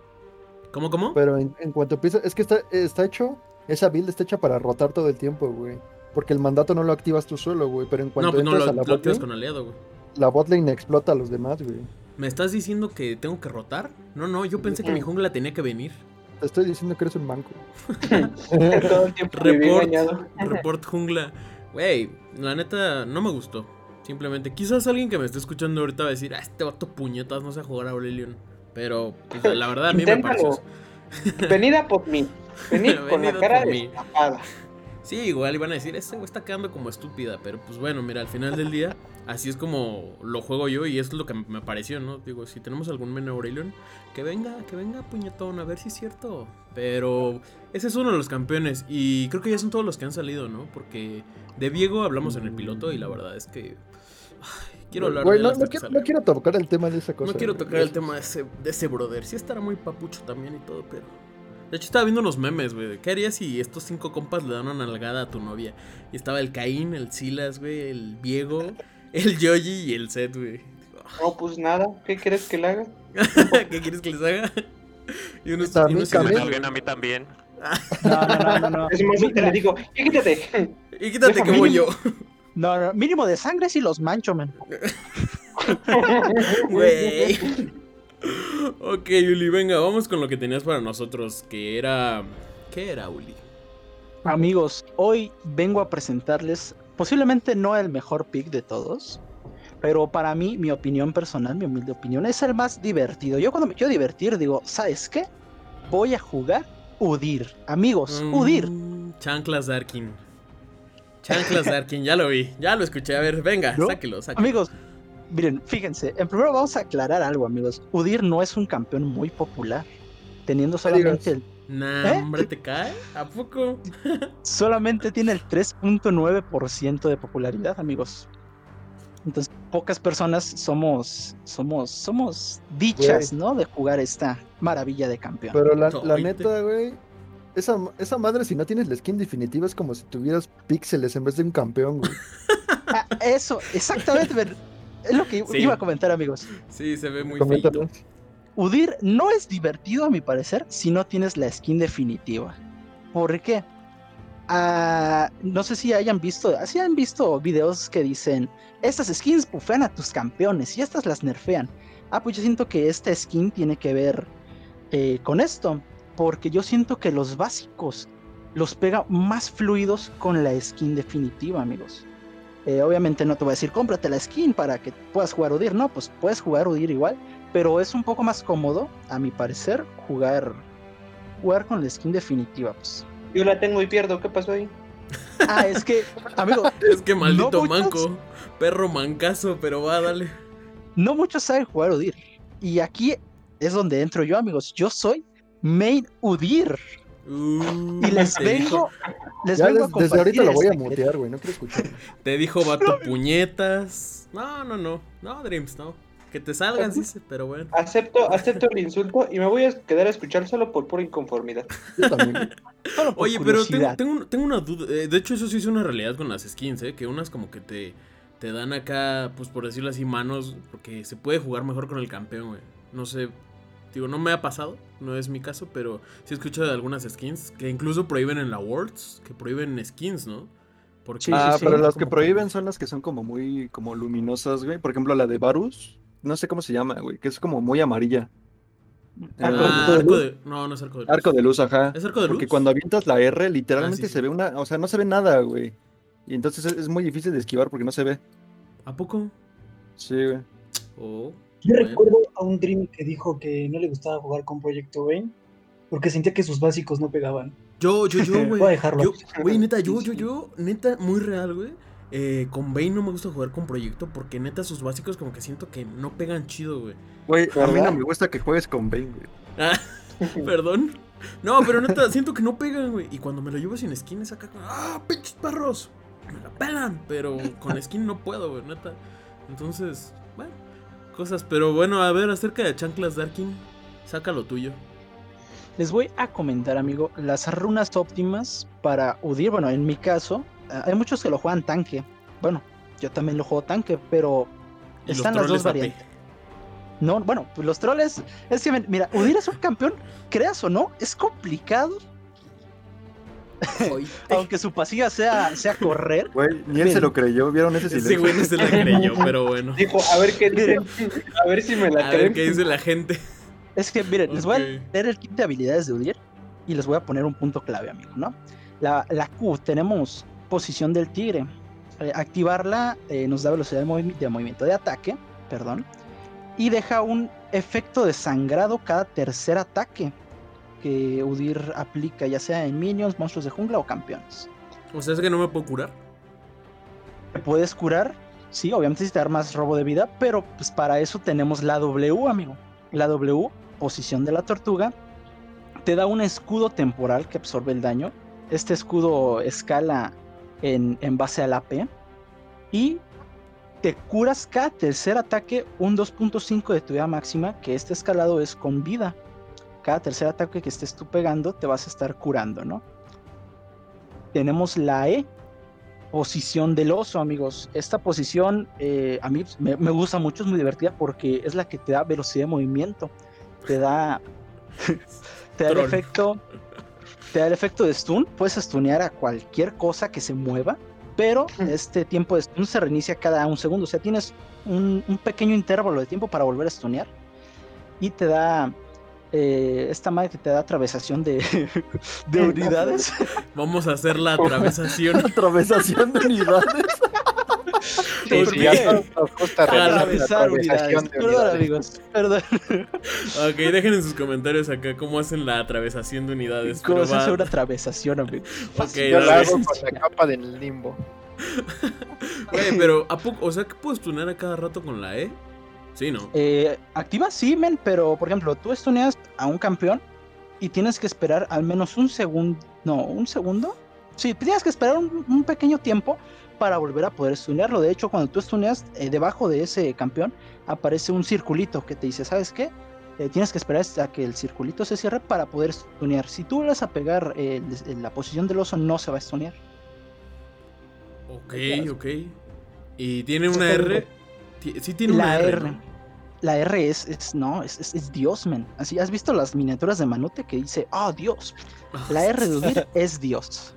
¿Cómo, cómo? Pero en, en cuanto empieza, es que está, está hecho, esa build está hecha para rotar todo el tiempo, güey. Porque el mandato no lo activas tú solo, güey. Pero en no, cuanto pues no entras lo, a la lo activas con aliado, güey. la botlane explota a los demás, güey. ¿Me estás diciendo que tengo que rotar? No, no, yo pensé que mi jungla tenía que venir. Te estoy diciendo que eres un manco. *laughs* Todo el tiempo viví Report, report jungla. Güey, la neta no me gustó. Simplemente, quizás alguien que me esté escuchando ahorita va a decir, ah, este vato puñetas, no sé jugar a Aurelion. Pero, pues, la verdad, a mí me pareció. Venida por mí. *laughs* Venid con la cara destapada. Sí, igual iban a decir, este güey está quedando como estúpida. Pero, pues bueno, mira, al final del día, así es como lo juego yo y es lo que me pareció, ¿no? Digo, si tenemos algún men Aurelion, que venga, que venga, puñetón, a ver si es cierto. Pero ese es uno de los campeones y creo que ya son todos los que han salido, ¿no? Porque de Diego hablamos en el piloto y la verdad es que... ay, quiero hablar de no, no que quiero, no quiero tocar el tema de esa cosa. No quiero tocar el tema de ese, de ese brother. Sí estará muy papucho también y todo, pero... De hecho estaba viendo unos memes, güey. ¿Qué harías si estos cinco compas le dan una nalgada a tu novia? Y estaba el Caín, el Silas, güey, el Diego, *laughs* el Yoji y el Seth, güey. No, pues nada. ¿Qué quieres que le haga? *laughs* ¿Qué quieres que les haga? *laughs* Y unos, Está y unos bien, Me nalguen a mí también. No, no, no, no. no. Es más, te le digo, "Ya quítate. Y quítate que Déjame. voy yo. No, no, mínimo de sangre sí los mancho, man. Güey. Ok, Uli, venga, vamos con lo que tenías para nosotros, que era... ¿Qué era, Uli? Amigos, hoy vengo a presentarles posiblemente no el mejor pick de todos, pero para mí, mi opinión personal, mi humilde opinión, es el más divertido. Yo cuando me quiero divertir digo, ¿sabes qué? Voy a jugar Udir. Amigos, Udir. Mm, Chanclas Darkin. Chanclas Darkin, ya lo vi, ya lo escuché. A ver, venga, ¿No? sáquelo, sáquelo. Amigos, miren, fíjense, en primero vamos a aclarar algo, amigos. Udir no es un campeón muy popular, teniendo solamente el Nah, ¿Eh? hombre, ¿te cae? ¿A poco? *laughs* solamente tiene el 3.9% de popularidad, amigos. Entonces, pocas personas somos, somos, somos dichas, ¿no? De jugar esta maravilla de campeón. Pero la, neta, güey. Esa, esa madre, si no tienes la skin definitiva, es como si tuvieras píxeles en vez de un campeón, güey. Ah, eso, exactamente. *laughs* Es lo que Sí. iba a comentar, amigos. Sí, se ve muy feito. Udir no es divertido, a mi parecer, si no tienes la skin definitiva. ¿Por qué? Ah, no sé si hayan visto, si han visto videos que dicen, estas skins bufean a tus campeones y estas las nerfean. Ah, pues yo siento que esta skin tiene que ver eh, con esto, porque yo siento que los básicos los pega más fluidos con la skin definitiva, amigos. Eh, obviamente no te voy a decir, cómprate la skin para que puedas jugar Udir, no, pues puedes jugar Udir igual, pero es un poco más cómodo, a mi parecer, jugar, jugar con la skin definitiva. Pues. Yo la tengo y pierdo, ¿qué pasó ahí? *laughs* Ah, es que, amigo, *laughs* Es que maldito No muchos- manco. Perro mancazo, pero va, dale. no muchos saben jugar Udir. Y aquí es donde entro yo, amigos. Yo soy main Udir. Uh, Y les vengo, dijo- les Ya vengo a desde ahorita lo voy a secreto. mutear, güey. No quiero escuchar. Te dijo vato puñetas. No, no, no. No, Dreams, no. Que te salgan, sí, sí, pero bueno. Acepto, acepto el insulto y me voy a quedar a escuchar solo por pura inconformidad. Yo también. Solo por Oye, pero tengo, tengo, tengo una duda. eh, de hecho, eso sí es una realidad con las skins, ¿eh? Que unas como que te, te dan acá, pues por decirlo así, manos. Porque se puede jugar mejor con el campeón, güey. No sé. Digo, no me ha pasado. No es mi caso, pero sí he escuchado de algunas skins que incluso prohíben en la Worlds. Que prohíben skins, ¿no? Porque Sí, ah, sí, pero sí. las que prohíben son las que son como muy como luminosas, güey. Por ejemplo, la de Varus. No sé cómo se llama, güey. Que es como muy amarilla. Ah, Arco de arco luz. de. No, no es arco de luz. Arco de luz, ajá. ¿Es arco de luz? Porque cuando avientas la R, literalmente Ah, sí, se sí. ve una. O sea, no se ve nada, güey. Y entonces es, es muy difícil de esquivar porque no se ve. ¿A poco? Sí, güey. Oh, Yo bueno. recuerdo a un Dream que dijo que no le gustaba jugar con Proyecto Wayne porque sentía que sus básicos no pegaban. Yo, yo, yo, *laughs* güey. Voy a dejarlo. Güey, neta, yo, yo, yo, *laughs* neta, muy real, güey. Eh, con Bane no me gusta jugar con Proyecto porque neta sus básicos como que siento que no pegan chido, güey. Güey, a mí no me gusta que juegues con Bane, güey. Ah, *laughs* perdón. No, pero neta, siento que no pegan, güey. Y cuando me lo llevo sin skin es acá como, ¡ah, pinches perros! Me la pelan, pero con skin no puedo, güey, neta. Entonces, bueno, cosas. Pero bueno, a ver, acerca de Chanclas Darkin, saca lo tuyo. Les voy a comentar, amigo, las runas óptimas para Udir. Bueno, en mi caso, ah, hay muchos que lo juegan tanque. Bueno, yo también lo juego tanque, pero están las dos AP. variantes. No, bueno, pues los troles. Es que, mira, Udir es un campeón, *laughs* creas o no, es complicado. Aunque su pasiva sea, sea correr. Güey, ni él se lo creyó. ¿Vieron ese silencio? güey no se la creyó, pero bueno. Dijo, a ver qué dice, a ver si me la A ver creen. qué dice la gente. Es que, miren, les voy a leer el kit de habilidades de Udir y les voy a poner un punto clave, amigo, ¿no? La, la Q, tenemos posición del tigre. Eh, activarla eh, nos da velocidad de, movi- de movimiento de ataque, perdón, y deja un efecto de sangrado cada tercer ataque que Udir aplica, ya sea en minions, monstruos de jungla o campeones. O sea, es que no me puedo curar. Te puedes curar, sí, obviamente si te más robo de vida, pero pues para eso tenemos la W, amigo. La W, posición de la tortuga, te da un escudo temporal que absorbe el daño. Este escudo escala en, en base al AP. Y te curas cada tercer ataque un 2.5 de tu vida máxima, que este escalado es con vida. Cada tercer ataque que estés tú pegando te vas a estar curando, ¿no? Tenemos la E, posición del oso, amigos. Esta posición eh, a mí me, me gusta mucho, es muy divertida porque es la que te da velocidad de movimiento. Te da, *laughs* te da el efecto, te da el efecto de stun. Puedes stunear a cualquier cosa que se mueva, pero este tiempo de stun se reinicia cada un segundo. O sea, tienes un, un pequeño intervalo de tiempo para volver a stunear. y te da eh, esta madre que te da atravesación de, *laughs* de unidades. Vamos a hacer la atravesación. *laughs* atravesación de unidades. Sí, sí, Atravesar unidades. Perdón, amigos. Perdón. Ok, dejen en sus comentarios acá cómo hacen la atravesación de unidades. ¿Cómo pero se hace una atravesación, amigo? Ok, Yo la hago con la capa del limbo. *laughs* Güey, pero ¿a poco? O sea, que puedes tunear a cada rato con la E? Sí, ¿no? Eh, activa sí, men, pero por ejemplo, tú estuneas a un campeón y tienes que esperar al menos un segundo. No, un segundo. Sí, tienes que esperar un, un pequeño tiempo para volver a poder stunearlo. De hecho, cuando tú stuneas, eh, debajo de ese campeón aparece un circulito que te dice, ¿sabes qué? Eh, tienes que esperar hasta que el circulito se cierre para poder stunear. Si tú vas a pegar eh, la posición del oso, no se va a stunear. Ok, ok. Y tiene una R. Sí, tiene la una R. R. ¿no? La R es, es no, es, es- es Dios, men. Así, ¿has visto las miniaturas de Manute que dice, oh, Dios? La R de Udir *laughs* es Dios.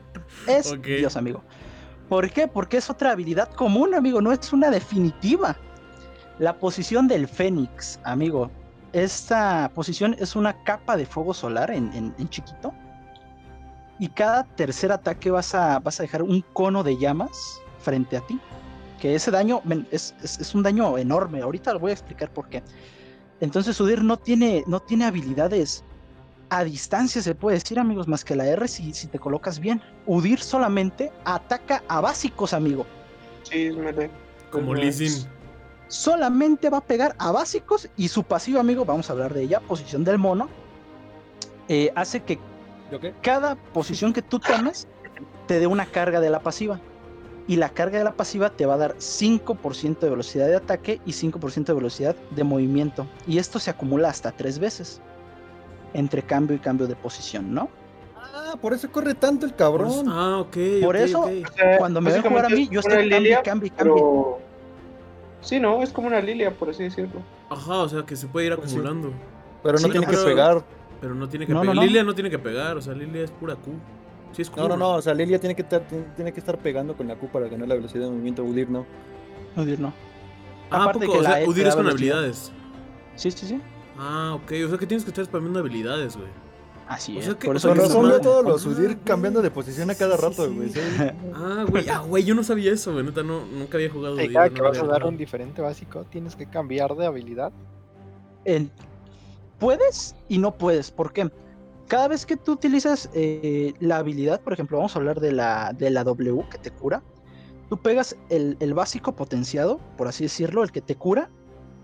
Es. Dios, amigo. ¿Por qué? Porque es otra habilidad común, amigo, no es una definitiva. La posición del Fénix, amigo. Esta posición es una capa de fuego solar en, en- en chiquito. Y cada tercer ataque vas a, vas a dejar un cono de llamas frente a ti. Que ese daño es, es- es un daño enorme. Ahorita lo voy a explicar por qué. Entonces Udir no tiene, no tiene habilidades a distancia, se puede decir, amigos, más que la R si, si te colocas bien. Udir solamente ataca a básicos, amigo. Sí. Como Lee Sin. Solamente va a pegar a básicos y su pasivo, amigo, vamos a hablar de ella, posición del mono, eh, hace que cada posición que tú tomes te dé una carga de la pasiva. Y la carga de la pasiva te va a dar 5% de velocidad de ataque y 5% de velocidad de movimiento. Y esto se acumula hasta tres veces. Entre cambio y cambio de posición, ¿no? Ah, por eso corre tanto el cabrón. Ah, ok. Por eso, cuando me ven jugar a mí, yo estoy cambio, Lilia, cambio, cambio. pero... Sí, no, es como una lilia, por así decirlo. Ajá, o sea que se puede ir Pues sí. acumulando. Pero no Sí, tiene que pegar. Pero no tiene que No, pegar. no, no. Lilia no tiene que pegar, o sea, Lilia es pura Q. Sí, es Q. No, no, no. O sea, Lilia tiene que, estar, tiene, tiene que estar pegando con la Q para ganar la velocidad de movimiento. Udir no. Udir no. Ah, Aparte poco, que o sea, E Udir es con velocidad. habilidades. Sí, sí, sí. Ah, ok. O sea que tienes que estar spameando habilidades, güey. Así O es. sea que- por o eso sea que esa razón veo madre- todos los Ah. Udir cambiando de posición a cada Sí, rato, güey. sí. sí. *laughs* Ah, güey, ah, güey, yo no sabía eso, güey. Neta, no, nunca había jugado Sí, Udir, cada no que vas a dar un diferente básico, tienes que cambiar de habilidad. en- puedes y no puedes. ¿Por qué? Cada vez que tú utilizas eh, la habilidad, por ejemplo, vamos a hablar de la, de la W que te cura. Tú pegas el, el básico potenciado, por así decirlo, el que te cura.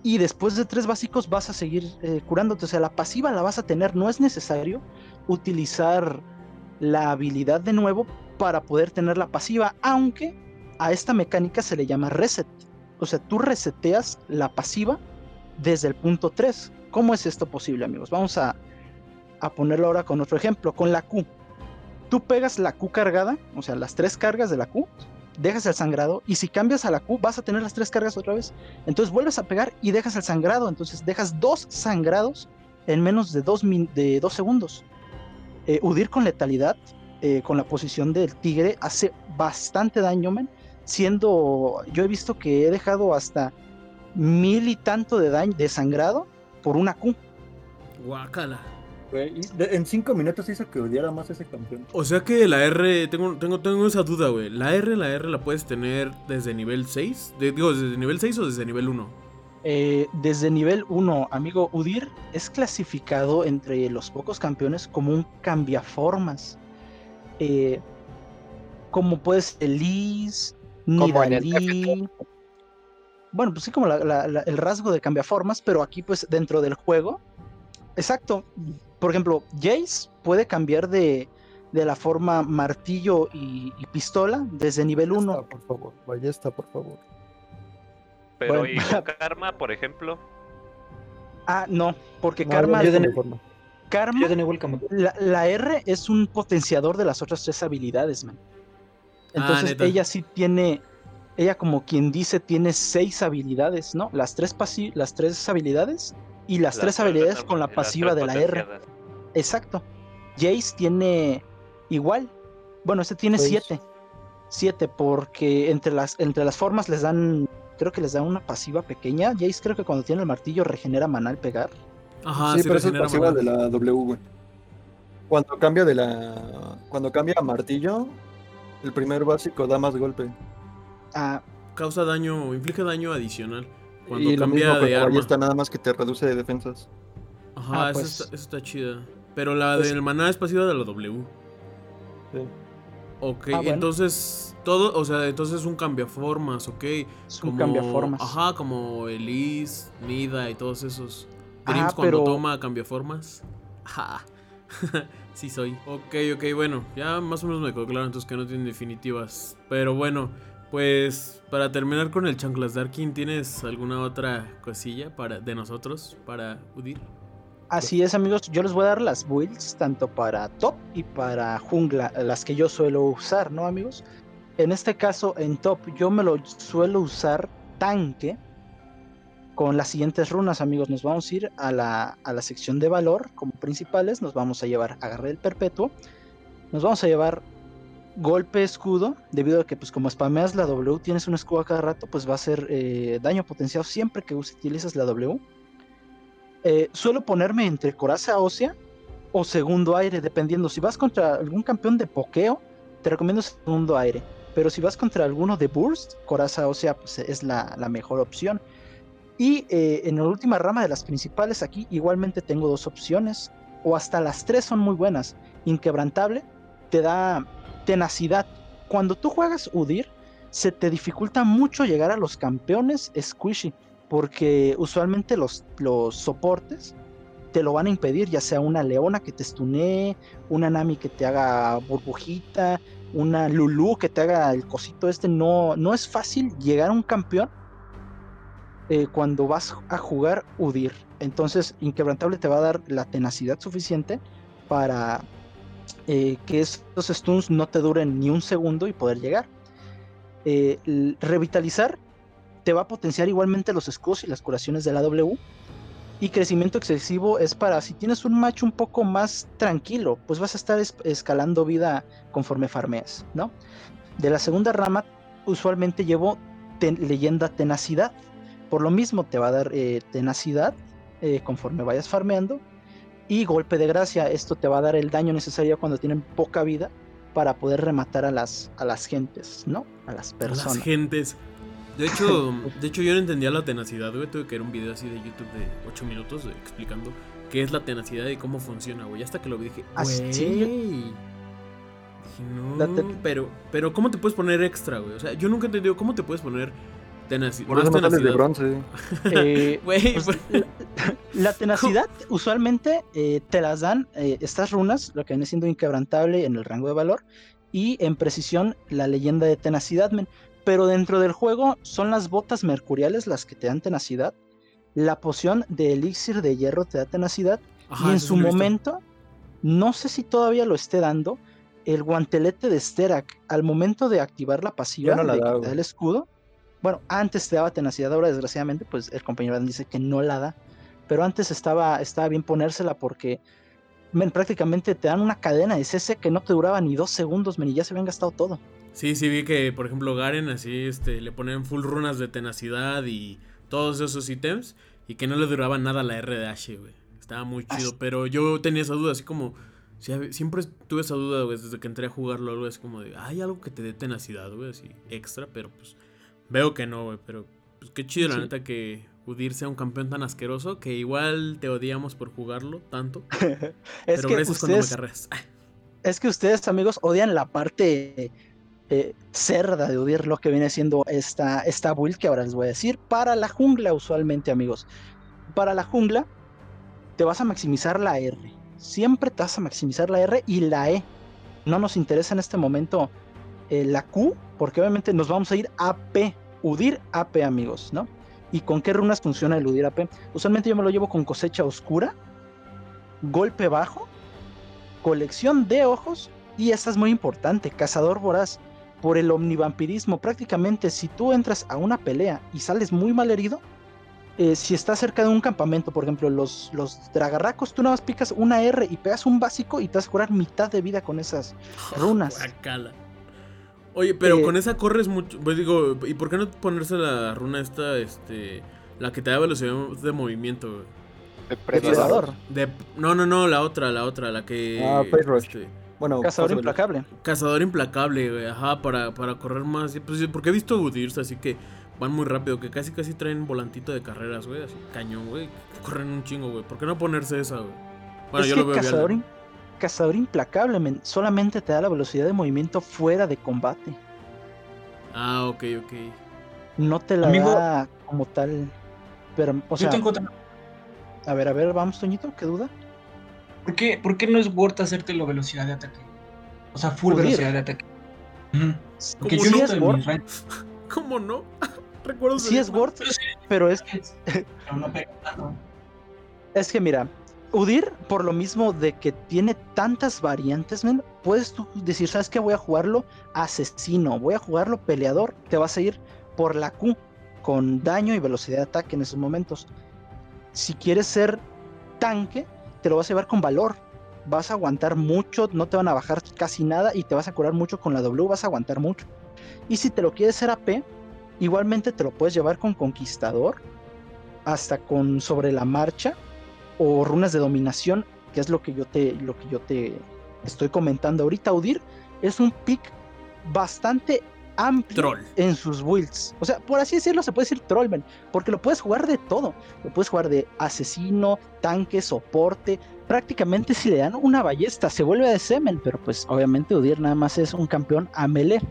Y después de tres básicos vas a seguir eh, curándote. O sea, la pasiva la vas a tener. No es necesario utilizar la habilidad de nuevo para poder tener la pasiva. Aunque a esta mecánica se le llama reset. O sea, tú reseteas la pasiva desde el punto 3. ¿Cómo es esto posible, amigos? Vamos a, a ponerlo ahora con otro ejemplo, con la Q. Tú pegas la Q cargada, o sea, las tres cargas de la Q, dejas el sangrado y si cambias a la Q vas a tener las tres cargas otra vez. Entonces vuelves a pegar y dejas el sangrado, entonces dejas dos sangrados en menos de dos, de dos segundos. Eh, Udir con letalidad, eh, con la posición del tigre, hace bastante daño, men. Siendo, yo he visto que he dejado hasta mil y tanto de daño, de sangrado por una Q. Guácala. Güey, en cinco minutos hizo que odiara más a ese campeón. O sea que la R, tengo, tengo, tengo esa duda, güey. La R, la R la puedes tener desde nivel 6. De- digo, desde nivel 6 o desde nivel 1. Eh, desde nivel 1, amigo, Udir es clasificado entre los pocos campeones como un cambiaformas. Eh, como puedes Elise, Nidalee. Bueno, pues sí, como la- la- la- el rasgo de cambiaformas, pero aquí, pues dentro del juego. Exacto. Por ejemplo, Jace puede cambiar de, de la forma martillo y, y pistola desde nivel 1. Ballesta, por favor. Ballesta, por favor. Pero Bueno. y *laughs* con Karma, por ejemplo. Ah, no, porque No, Karma, yo de- uniforme. Karma Yo de nuevo el campeón. La, la R es un potenciador de las otras tres habilidades, man. Entonces neta. ella sí tiene, ella como quien dice, tiene seis habilidades, ¿no? Las tres, pasi- las tres habilidades y las, tres habilidades con la pasiva de la R. Exacto. Jace tiene igual. Bueno, este tiene Seis. siete. Siete, porque entre las, entre las formas les dan, creo que les dan una pasiva pequeña. Jace creo que cuando tiene el martillo regenera maná al pegar. Ajá, sí, sí pero es pasiva maná. de la W, güey. Cuando cambia de la. Cuando cambia a martillo, el primer básico da más golpe. Ah, Causa daño, inflige daño adicional. Cuando y lo cambia mismo de con la arma. ballesta, nada más que te reduce de defensas. Ajá, Ah, esa, pues- está, esa está chida. Pero la Pues- del maná es pasiva de la W. Sí. Ok, Ah, bueno. entonces todo, o sea, entonces un cambiaformas, ok. es un cambiaformas. Ajá, como Elise, Nida y todos esos. Ah, Dreams cuando pero- toma cambiaformas. *laughs* Ajá. sí soy. Ok, ok, bueno, ya más o menos me quedó claro entonces que no tienen definitivas. Pero bueno, pues para terminar con el chanclas Darkin, ¿tienes alguna otra cosilla para de nosotros para Udir? Así es, amigos. Yo les voy a dar las builds tanto para top y para jungla, las que yo suelo usar, ¿no, amigos? En este caso, en top, yo me lo suelo usar tanque con las siguientes runas, amigos. Nos vamos a ir a la, a la sección de valor como principales. Nos vamos a llevar agarre del perpetuo. Nos vamos a llevar golpe escudo, debido a que, pues, como spameas la W, tienes un escudo a cada rato, pues va a ser eh, daño potenciado siempre que utilizas la W. Eh, suelo ponerme entre coraza ósea o segundo aire, dependiendo. Si vas contra algún campeón de pokeo, te recomiendo segundo aire. Pero si vas contra alguno de burst, coraza ósea pues, es la, la mejor opción. Y eh, en la última rama de las principales, aquí igualmente tengo dos opciones, o hasta las tres son muy buenas. Inquebrantable te da tenacidad. Cuando tú juegas Udir, se te dificulta mucho llegar a los campeones squishy, porque usualmente los, los soportes te lo van a impedir, ya sea una leona que te stunee, una Nami que te haga burbujita, una Lulu que te haga el cosito este. No, no es fácil llegar a un campeón eh, cuando vas a jugar Udir. Entonces, Inquebrantable te va a dar la tenacidad suficiente para eh, que esos stuns no te duren ni un segundo y poder llegar. Eh, revitalizar te va a potenciar igualmente los escudos y las curaciones de la W. Y crecimiento excesivo es para si tienes un match un poco más tranquilo, pues vas a estar es- escalando vida conforme farmeas, ¿no? De la segunda rama, usualmente llevo leyenda tenacidad. Por lo mismo te va a dar eh, tenacidad eh, conforme vayas farmeando. Y golpe de gracia, esto te va a dar el daño necesario cuando tienen poca vida para poder rematar a las, a las gentes, ¿no? A las personas. Las gentes. De hecho, *laughs* de hecho yo no entendía la tenacidad, güey. Tuve que ver un video así de YouTube de 8 minutos de- explicando qué es la tenacidad y cómo funciona, güey. Hasta que lo vi dije, Ah, güey. Dije, no, pero, pero ¿cómo te puedes poner extra, güey? O sea, yo nunca he entendido cómo te puedes poner tenaci Por más eso de bronce. Eh, *laughs* pues, pues- la, la tenacidad usualmente eh, te las dan eh, estas runas, lo que viene siendo inquebrantable en el rango de valor, y en precisión la leyenda de tenacidad, men. Pero dentro del juego son las botas mercuriales las que te dan tenacidad. La poción de elixir de hierro te da tenacidad. Ajá, y en su momento, no sé si todavía lo esté dando, el guantelete de Sterak, al momento de activar la pasiva no la de da, que te güey. da el escudo, bueno, antes te daba tenacidad, ahora desgraciadamente, pues el compañero Adam dice que no la da, pero antes estaba, estaba bien ponérsela porque men, prácticamente te dan una cadena de CC que no te duraba ni dos segundos, men, y ya se habían gastado todo. Sí, sí vi que, por ejemplo, Garen así, este, le ponían full runas de tenacidad y todos esos ítems y que no le duraba nada la R de Ashe, güey. Estaba muy chido, pero yo tenía esa duda, así como, siempre tuve esa duda, güey, desde que entré a jugarlo, algo así como de, hay algo que te dé tenacidad, güey, así, extra, pero pues, veo que no, güey, pero, pues, qué chido, la neta, que Udir sea un campeón tan asqueroso que igual te odiamos por jugarlo tanto, *laughs* Es pero que gracias cuando me ustedes, *laughs* es que ustedes, amigos, odian la parte eh, cerda de odiar lo que viene siendo esta, esta build que ahora les voy a decir. Para la jungla, usualmente, amigos. Para la jungla, te vas a maximizar la R. Siempre te vas a maximizar la R y la E. No nos interesa en este momento eh, la Q, porque obviamente nos vamos a ir AP. Udir AP, amigos, ¿no? ¿Y con qué runas funciona el Udir AP? Usualmente yo me lo llevo con cosecha oscura, golpe bajo, colección de ojos y esta es muy importante, cazador voraz. Por el omnivampirismo, prácticamente si tú entras a una pelea y sales muy mal herido, eh, si estás cerca de un campamento, por ejemplo, los, los dragarracos, tú nada más picas una R y pegas un básico y te vas a curar mitad de vida con esas runas. Guacala. Oye, pero Eh, con esa corres mucho. Pues digo, ¿y por qué no ponerse la runa esta, este. La que te da velocidad de movimiento, güey? Depredador. De, no, no, no, la otra, la otra, la que. Ah, este, Bueno, Cazador implacable. Cazador implacable, güey, ajá, para, para correr más. Pues, porque he visto Udirs así que van muy rápido, que casi casi traen volantito de carreras, güey, así cañón, güey. Corren un chingo, güey. ¿Por qué no ponerse esa, güey? Bueno, es yo que lo veo cazador, bien. Cazador implacable men, solamente te da la velocidad de movimiento fuera de combate. Ah, ok, ok. No te la Amigo- da como tal. Pero, o sea, Yo tengo otra. a ver, a ver, vamos, Toñito, ¿qué duda? ¿Por qué, ¿Por qué no es worth hacerte la velocidad de ataque? O sea, full velocidad de ataque. Porque ¿Cómo yo sí es ranks *laughs* ¿Cómo no? *laughs* Recuerdo Sí es Word, Pero es, es- pero no pega tanto. es que mira, Udir, por lo mismo de que tiene tantas variantes, puedes tú decir, ¿sabes qué? Voy a jugarlo asesino, voy a jugarlo peleador, te vas a ir por la Q, con daño y velocidad de ataque en esos momentos. Si quieres ser tanque, te lo vas a llevar con valor. Vas a aguantar mucho, no te van a bajar casi nada y te vas a curar mucho con la W, vas a aguantar mucho. Y si te lo quieres ser AP, igualmente te lo puedes llevar con conquistador, hasta con sobre la marcha o runas de dominación, que es lo que yo te, lo que yo te estoy comentando ahorita. Udir es un pick bastante amplio Troll. en sus builds. O sea, por así decirlo, se puede decir trollman, porque lo puedes jugar de todo. Lo puedes jugar de asesino, tanque, soporte. Prácticamente si le dan una ballesta se vuelve de semen, pero pues obviamente Udir nada más es un campeón a melee.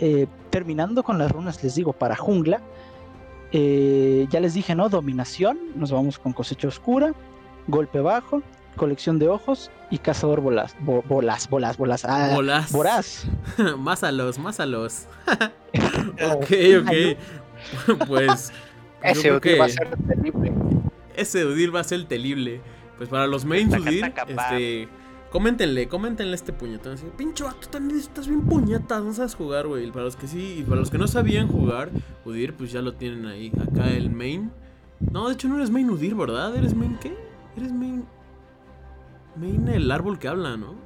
Eh, terminando con las runas, les digo, para jungla, eh, ya les dije, ¿no? Dominación, nos vamos con cosecha oscura, golpe bajo, colección de ojos y cazador bolas, bo- bolas, bolas, bolas, ah, Bolas. voraz. *laughs* másalos, másalos. *laughs* ok, Ay, ok. *laughs* pues. yo Ese Udir va a ser terrible. Ese Udir va a ser terrible. Pues para los mains pa. este. Coméntenle, coméntenle este puñetón. Así, pinche vato, también estás bien puñetas, no sabes jugar, güey. Para los que sí, y para los que no sabían jugar, Udir, pues ya lo tienen ahí. Acá el main. No, de hecho no eres main Udir, ¿verdad? ¿Eres main qué? Eres main. Main el árbol que habla, ¿no?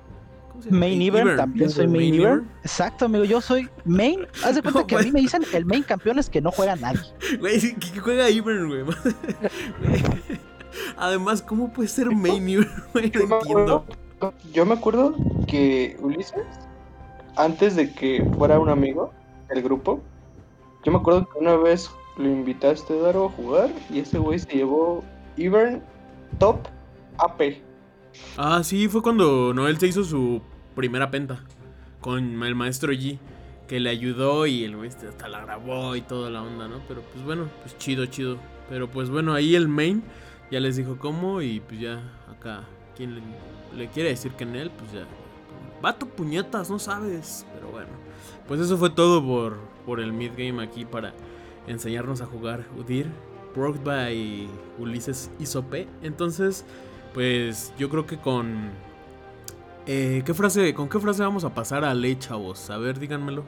¿Cómo se llama? Main Ivern, también soy Main. Ivern. Exacto, amigo, yo soy Main. *laughs* Haz de cuenta No, que a mí me dicen el Main campeón es que no juega nadie. *laughs* Güey, que juega Ivern, *laughs* güey. Además, ¿cómo puede ser main güey? Yo No entiendo. Yo me acuerdo que Ulises, antes de que fuera un amigo del grupo, yo me acuerdo que una vez lo invitaste, Daro, a jugar y ese güey se llevó Ivern Top AP. Ah, sí, fue cuando Noel se hizo su primera penta con el maestro G, que le ayudó y el güey este hasta la grabó y toda la onda, ¿no? Pero pues bueno, pues chido, chido. Pero pues bueno, ahí el main ya les dijo cómo y pues ya acá, quien le, quiere decir que en él, pues ya. Vato puñetas, no sabes. Pero bueno, pues eso fue todo por, por el mid game aquí para enseñarnos a jugar Udir. Worked by Ulises Isope. Entonces, pues yo creo que con. eh, ¿qué frase, ¿Con qué frase vamos a pasar a ley, chavos? A ver, díganmelo.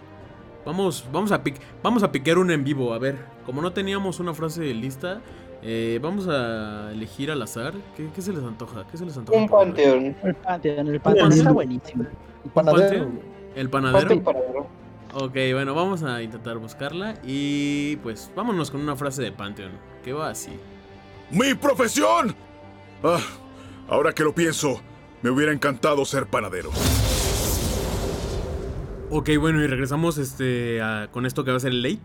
Vamos, vamos a pic, vamos a piquear una en vivo. A ver, como no teníamos una frase lista, eh, vamos a elegir al azar. ¿Qué, qué se les antoja? ¿Qué se les antoja? Un panteón. El Pantheon, el Pantheon está buenísimo. El panadero. panteón? El panadero. Panteón paradero. Ok, bueno, vamos a intentar buscarla. Y pues vámonos con una frase de Pantheon. Que va así. ¡Mi profesión! Ah, ahora que lo pienso, me hubiera encantado ser panadero. Ok, bueno, y regresamos este, a- con esto que va a ser el late.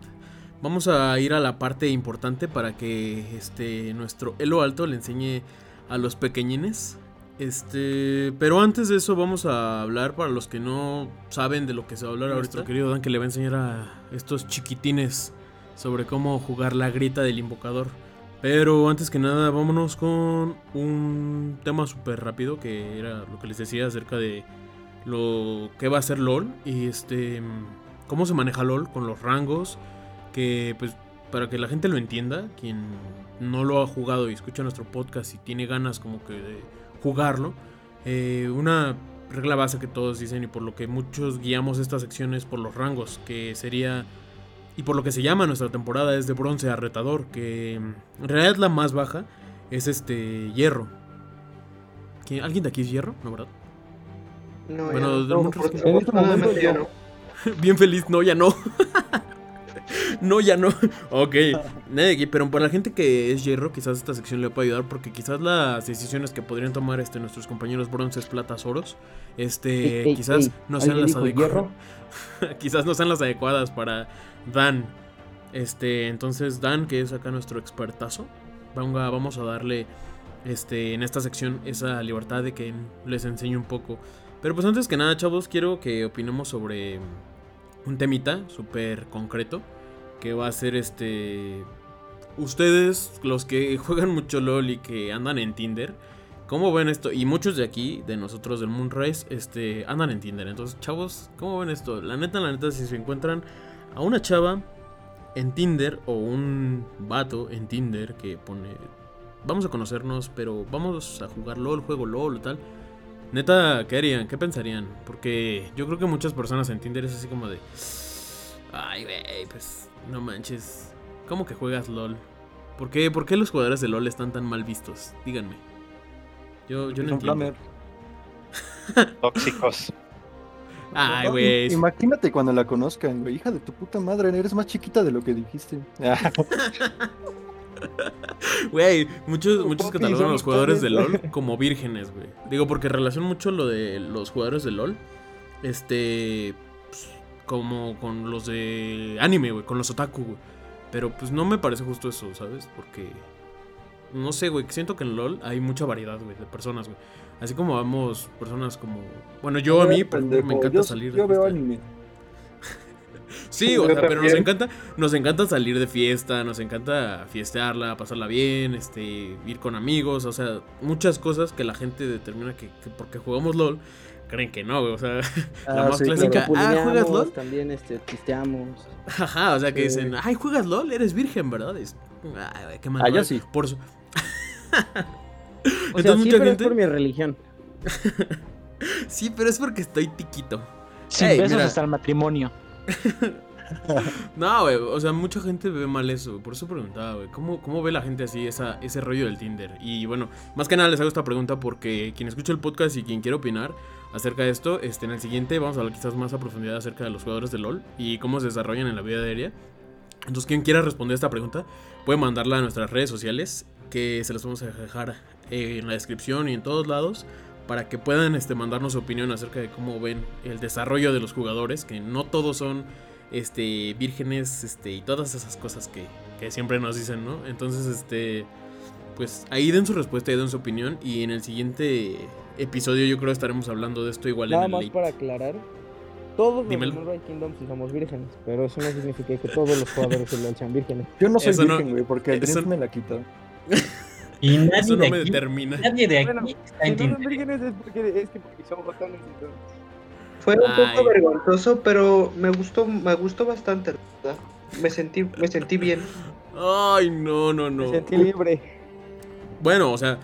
Vamos a ir a la parte importante para que este, nuestro Elo Alto le enseñe a los pequeñines. Este, pero antes de eso vamos a hablar para los que no saben de lo que se va a hablar ahorita. Querido Dan que le va a enseñar a estos chiquitines sobre cómo jugar la grita del invocador. Pero antes que nada, vámonos con un tema súper rápido que era lo que les decía acerca de lo que va a ser LOL y este cómo se maneja LOL con los rangos que pues para que la gente lo entienda, quien no lo ha jugado y escucha nuestro podcast y tiene ganas como que de jugarlo, eh, una regla base que todos dicen y por lo que muchos guiamos estas secciones por los rangos, que sería y por lo que se llama nuestra temporada es de bronce a retador, que en realidad la más baja es este hierro. ¿Quién- ¿Alguien de aquí es hierro? ¿No, verdad? No, Bueno, ya no, por- En este momento ya no. *laughs* Bien feliz, no, ya no. *laughs* *laughs* no, ya no. *laughs* Ok. Pero para la gente que es hierro, quizás esta sección le pueda ayudar. Porque quizás las decisiones que podrían tomar este, nuestros compañeros bronces, platas, oros. Este. quizás no sean las adecuadas. *laughs* quizás no sean las adecuadas para Dan. Este. Entonces, Dan, que es acá nuestro expertazo. vamos a darle. Este. En esta sección. Esa libertad de que les enseñe un poco. Pero pues antes que nada, chavos, quiero que opinemos sobre un temita súper concreto que va a ser este... Ustedes, los que juegan mucho LOL y que andan en Tinder, ¿cómo ven esto? Y muchos de aquí, de nosotros del Moonrise, este, andan en Tinder. Entonces, chavos, ¿cómo ven esto? La neta, la neta, si se encuentran a una chava en Tinder o un vato en Tinder que pone... Vamos a conocernos, pero vamos a jugar LOL, juego LOL o tal. Neta, ¿qué harían? ¿Qué pensarían? Porque yo creo que muchas personas en Tinder es así como de... Ay, güey, pues no manches. ¿Cómo que juegas LOL? ¿Por qué, ¿Por qué los jugadores de LOL están tan mal vistos? Díganme. Yo, yo no entiendo. *laughs* Tóxicos. *laughs* Ay, güey. Imagínate cuando la conozcan, güey. Hija de tu puta madre, eres más chiquita de lo que dijiste. *laughs* Güey, muchos, muchos catalogan a los jugadores de LOL como vírgenes, güey. Digo, porque relaciono mucho lo de los jugadores de LOL. Este. Como con los de anime, güey. Con los otaku, güey. Pero pues no me parece justo eso, ¿sabes? Porque. No sé, güey. Siento que en LOL hay mucha variedad, güey, de personas, güey. Así como vamos personas como. Bueno, yo a mí, me encanta salir de. Yo veo anime. *laughs* Sí, o sea, pero nos encanta, nos encanta salir de fiesta, nos encanta fiestearla, pasarla bien, este, ir con amigos, o sea, muchas cosas que la gente determina que, porque jugamos LOL, creen que no, o sea, *laughs* la ah, más clásica, ah, ¿juegas LOL? También, este, pisteamos. Ajá, o sea, que dicen, ay, ¿juegas LOL? Eres virgen, ¿verdad? Es, ay, qué mal. Ah, yo sí. Por su... *laughs* o sea, sí, pero es por mi religión. *laughs* sí, pero es porque estoy tiquito. Sin hey, besos hasta el matrimonio. *laughs* no, güey, o sea, mucha gente ve mal eso. Por eso preguntaba, güey, ¿cómo, ¿cómo, ve la gente así ese rollo del Tinder? Y bueno, más que nada les hago esta pregunta porque quien escucha el podcast y quien quiere opinar acerca de esto, este, en el siguiente vamos a hablar quizás más a profundidad acerca de los jugadores de LOL y cómo se desarrollan en la vida diaria. Entonces, quien quiera responder esta pregunta, puede mandarla a nuestras redes sociales, que se las vamos a dejar en la descripción y en todos lados para que puedan este, mandarnos su opinión acerca de cómo ven el desarrollo de los jugadores, que no todos son este, vírgenes este, y todas esas cosas que, que siempre nos dicen, ¿no? Entonces, este, pues ahí den su respuesta y den su opinión y en el siguiente episodio yo creo estaremos hablando de esto igual Nada en el más para aclarar. Todos los Moonrise Kingdom somos vírgenes, pero eso no significa que todos los jugadores se sean vírgenes. Yo no soy virgen, güey, porque el eso... me la quita. *laughs* Y nadie Eso no me determina. Nadie de aquí está en es porque, es que porque son botones Fue un poco vergonzoso, pero me gustó, me gustó bastante, ¿verdad? Me sentí, me sentí bien. Ay, no, no, no. Me sentí libre. Bueno, o sea,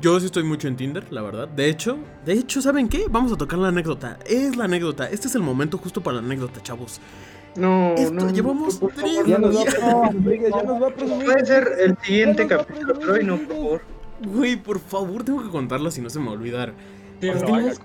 yo sí estoy mucho en Tinder, la verdad. De hecho, de hecho, ¿saben qué? Vamos a tocar la anécdota. Es la anécdota. Este es el momento justo para la anécdota, chavos. No, Esto, no. Llevamos tres ya nos, va, ya nos va a presumir. Puede ser el siguiente capítulo, pero no, por favor. Güey, por favor, tengo que contarla si no se me va a olvidar. Pero es,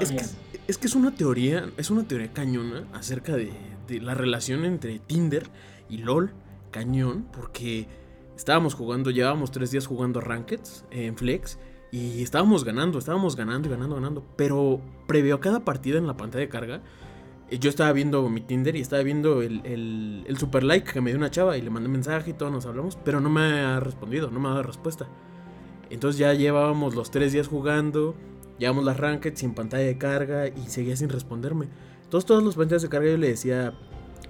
es, que, es, que, es una teoría, es una teoría cañona acerca de, de la relación entre Tinder y LOL, cañón, porque estábamos jugando, llevábamos tres días jugando Rankeds en Flex. Y estábamos ganando, estábamos ganando y ganando, ganando. Pero previo a cada partida en la pantalla de carga, yo estaba viendo mi Tinder y estaba viendo el, el, super like que me dio una chava y le mandé mensaje y todos nos hablamos, pero no me ha respondido, no me ha dado respuesta. Entonces ya llevábamos los tres días jugando, llevamos las ranked sin pantalla de carga y seguía sin responderme. Entonces todos los pantallas de carga yo le decía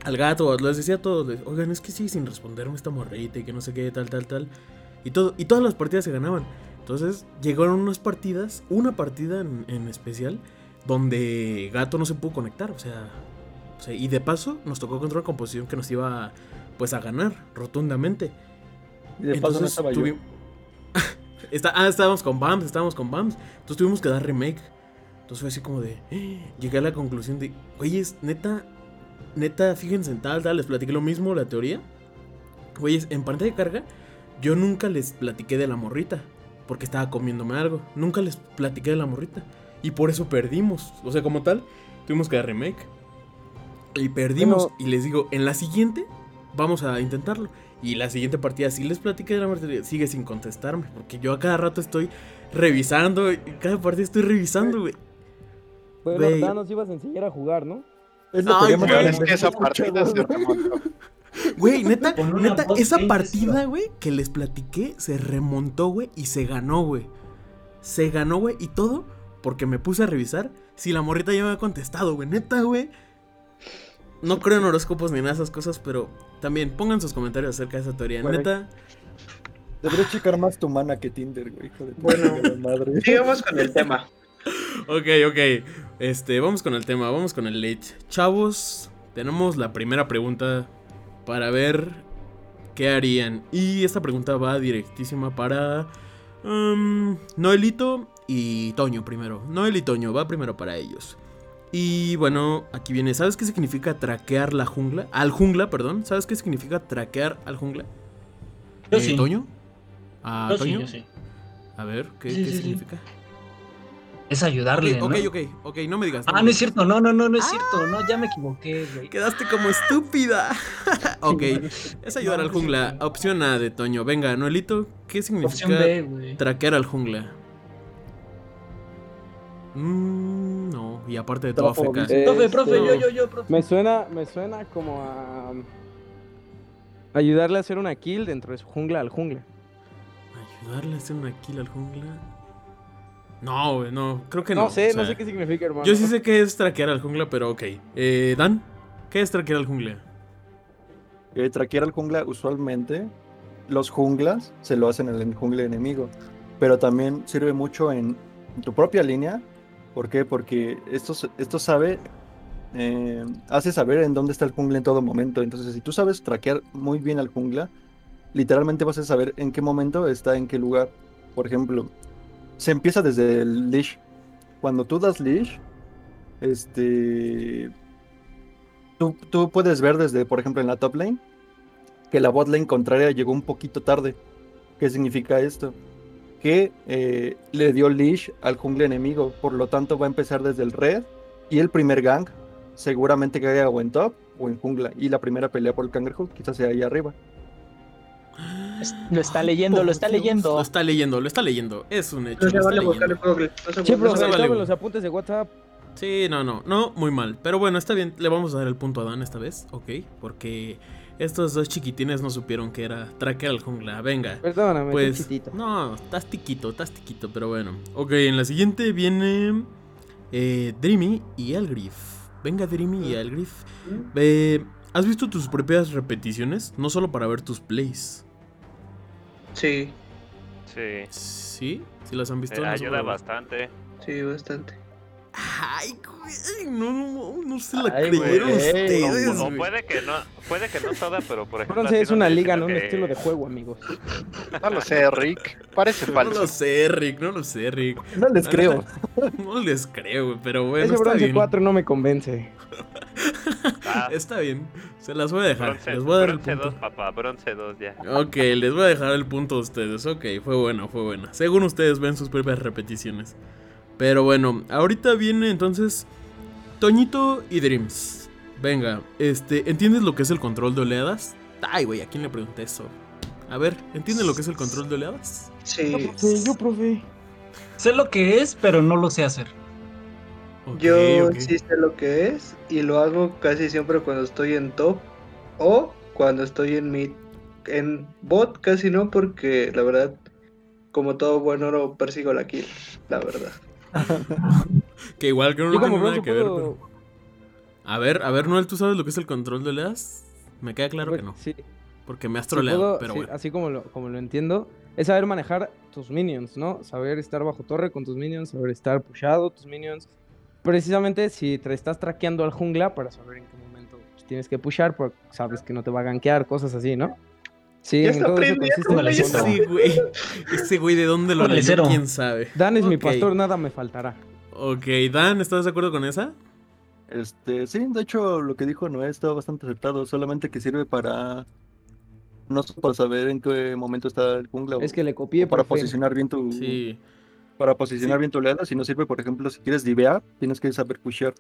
al gato, les decía a todos, oigan, es que sigue sin responderme esta morrita y que no sé qué, tal, tal, tal. Y, todo, y todas las partidas se ganaban. Entonces llegaron unas partidas, una partida en, en especial, donde Gato no se pudo conectar, o sea, y de paso nos tocó contra una composición que nos iba pues a ganar rotundamente. Y de paso Entonces, no estaba Está, ah, estábamos con BAMS, estábamos con BAMS. Entonces tuvimos que dar remake. Entonces fue así como de. llegué a la conclusión de. Güeyes, neta. Neta, fíjense en tal, tal. Les platiqué lo mismo, la teoría. Güeyes, en pantalla de carga. Yo nunca les platiqué de la morrita. Porque estaba comiéndome algo. Nunca les platiqué de la morrita. Y por eso perdimos. O sea, como tal, tuvimos que dar remake. Y perdimos. Y les digo, en la siguiente, vamos a intentarlo. Y la siguiente partida sí les platiqué de la muerte, sigue sin contestarme, porque yo a cada rato estoy revisando, y cada partida estoy revisando, güey. Bueno, Güey. Dan nos ibas a enseñar a jugar, ¿no? Es lo Ay, que güey, llaman Es que esa partida se remontó. Güey, neta, neta, esa partida, güey, que les platiqué, se remontó, güey, y se ganó, güey. Se ganó, güey, y todo porque me puse a revisar si la morrita ya me había contestado, güey. Neta, güey. No creo en horóscopos ni nada de esas cosas, pero también pongan sus comentarios acerca de esa teoría. Neta, Deberías checar más tu mana que Tinder, güey, hijo de tu Bueno. madre. Sigamos con el tema. *laughs* Ok, ok. Este, vamos con el tema, vamos con el late. Chavos, tenemos la primera pregunta para ver qué harían. Y esta pregunta va directísima para um, Noelito y Toño primero. Noel y Toño, va primero para ellos. Y bueno, aquí viene. ¿Sabes qué significa traquear la jungla? Al jungla, perdón. ¿Sabes qué significa traquear al jungla? Yo Eh, sí. ¿Toño? ¿A Yo sí, Toño? yo sí. A ver, ¿qué, Sí, qué sí, sí. significa? Es ayudarle, ok, ¿no? ok, ok, ok, no me digas. Ah, me no es cierto, no, no, no, no es cierto, no, ya me equivoqué, güey. Quedaste como estúpida. *laughs* ok, Sí, es ayudar No, al no jungla. Opción A de Toño. Venga, Noelito, ¿qué significa Opción B, güey. traquear al jungla? Mm, no, y aparte de todo. Profe, profe, Este, yo, yo, yo, profe. Me suena, me suena como a ayudarle a hacer una kill dentro de su jungla al jungla. ¿Ayudarle a hacer una kill al jungla? No, güey, no, creo que no. No, sé, o sea, no sé qué significa, hermano. Yo sí sé qué es traquear al jungla, pero ok. Eh, Dan, ¿qué es traquear al jungla? Eh, traquear al jungla, usualmente los junglas se lo hacen en el jungla enemigo, pero también sirve mucho en tu propia línea. ¿Por qué? Porque esto, esto sabe, eh, hace saber en dónde está el jungla en todo momento. Entonces, si tú sabes traquear muy bien al jungla, literalmente vas a saber en qué momento está en qué lugar. Por ejemplo, se empieza desde el leash. Cuando tú das leash, este, tú, tú puedes ver desde, por ejemplo, en la top lane, que la bot lane contraria llegó un poquito tarde. ¿Qué significa esto? Que eh, le dio leash al jungla enemigo, por lo tanto va a empezar desde el red y el primer gang seguramente caiga o en top o en jungla y la primera pelea por el cangrejo quizás sea ahí arriba. Lo está leyendo, lo está Dios, leyendo. Lo está leyendo, lo está leyendo. Es un hecho. No se lo está vale buscar leyendo. en Google. No se Sí, no pero se se estaba vale, en güey. los apuntes de WhatsApp. Sí, no, no, no, muy mal. Pero bueno, está bien, le vamos a dar el punto a Dan esta vez, ok. Porque estos dos chiquitines no supieron que era traquear al jungla. Venga. Perdóname, Pues, chiquitito. no, estás tiquito, estás tiquito, pero bueno. Ok, en la siguiente viene eh, Dreamy y Elgriff. Venga, Dreamy y Elgriff. Eh, ¿Has visto tus propias repeticiones? No solo para ver tus plays. Sí, Sí. ¿Sí? ¿Sí las han visto? Eh, No ayuda bastante. sí, bastante. Ay, güey, no, no, no se la Ay, creyeron güey, ustedes, O güey. puede que no, puede que no toda, pero por ejemplo. Bronce es una liga, no un estilo de juego, amigos. *laughs* No lo sé, Rick. Parece No falso. lo sé, Rick, no lo sé, Rick. No les La creo. No les creo, güey, pero bueno, Ese está bronce bien. 4 no me convence. Ah, Está bien, se las voy a dejar. bronce, les voy a dar el bronce punto. 2, papá, bronce 2 ya. Ok, les voy a dejar el punto a ustedes. Ok, fue bueno, fue buena. Según ustedes ven sus propias repeticiones. Pero bueno, ahorita viene entonces Toñito y Dreams. Venga, este, ¿entiendes lo que es el control de oleadas? Ay, güey, ¿a quién le pregunté eso? A ver, ¿entienden lo que es el control de oleadas? Sí, Sí, yo, profe. Sé lo que es, pero no lo sé hacer. Yo sí sé lo que es y lo hago casi siempre cuando estoy en top o cuando estoy en mid. En bot casi no, porque la verdad, como todo buen oro, persigo la kill, la verdad. Que igual que no tiene nada que ver. pero- A ver, a ver, Noel, ¿tú sabes lo que es el control de oleadas? Me queda claro que no. Sí, Porque me has sí troleado, puedo- pero sí, bueno. Así como lo, como lo entiendo, es saber manejar tus minions, ¿no? Saber estar bajo torre con tus minions, saber estar pushado tus minions. Precisamente si te estás traqueando al jungla para saber en qué momento tienes que pushar, porque sabes que no te va a gankear, cosas así, ¿no? Sí, Ya en está consiste güey. Ese güey, de dónde lo leyó, quién sabe. Dan es mi pastor, nada me faltará. Ok, Dan, ¿estás de acuerdo con esa? Este, sí, de hecho lo que dijo Noé está bastante acertado, solamente que sirve para no para saber en qué momento está el jungla o- Es que le copié para profe. posicionar bien tu Sí. para posicionar Sí. bien tu oleada, sino sirve, por ejemplo, si quieres divear, tienes que saber pushear.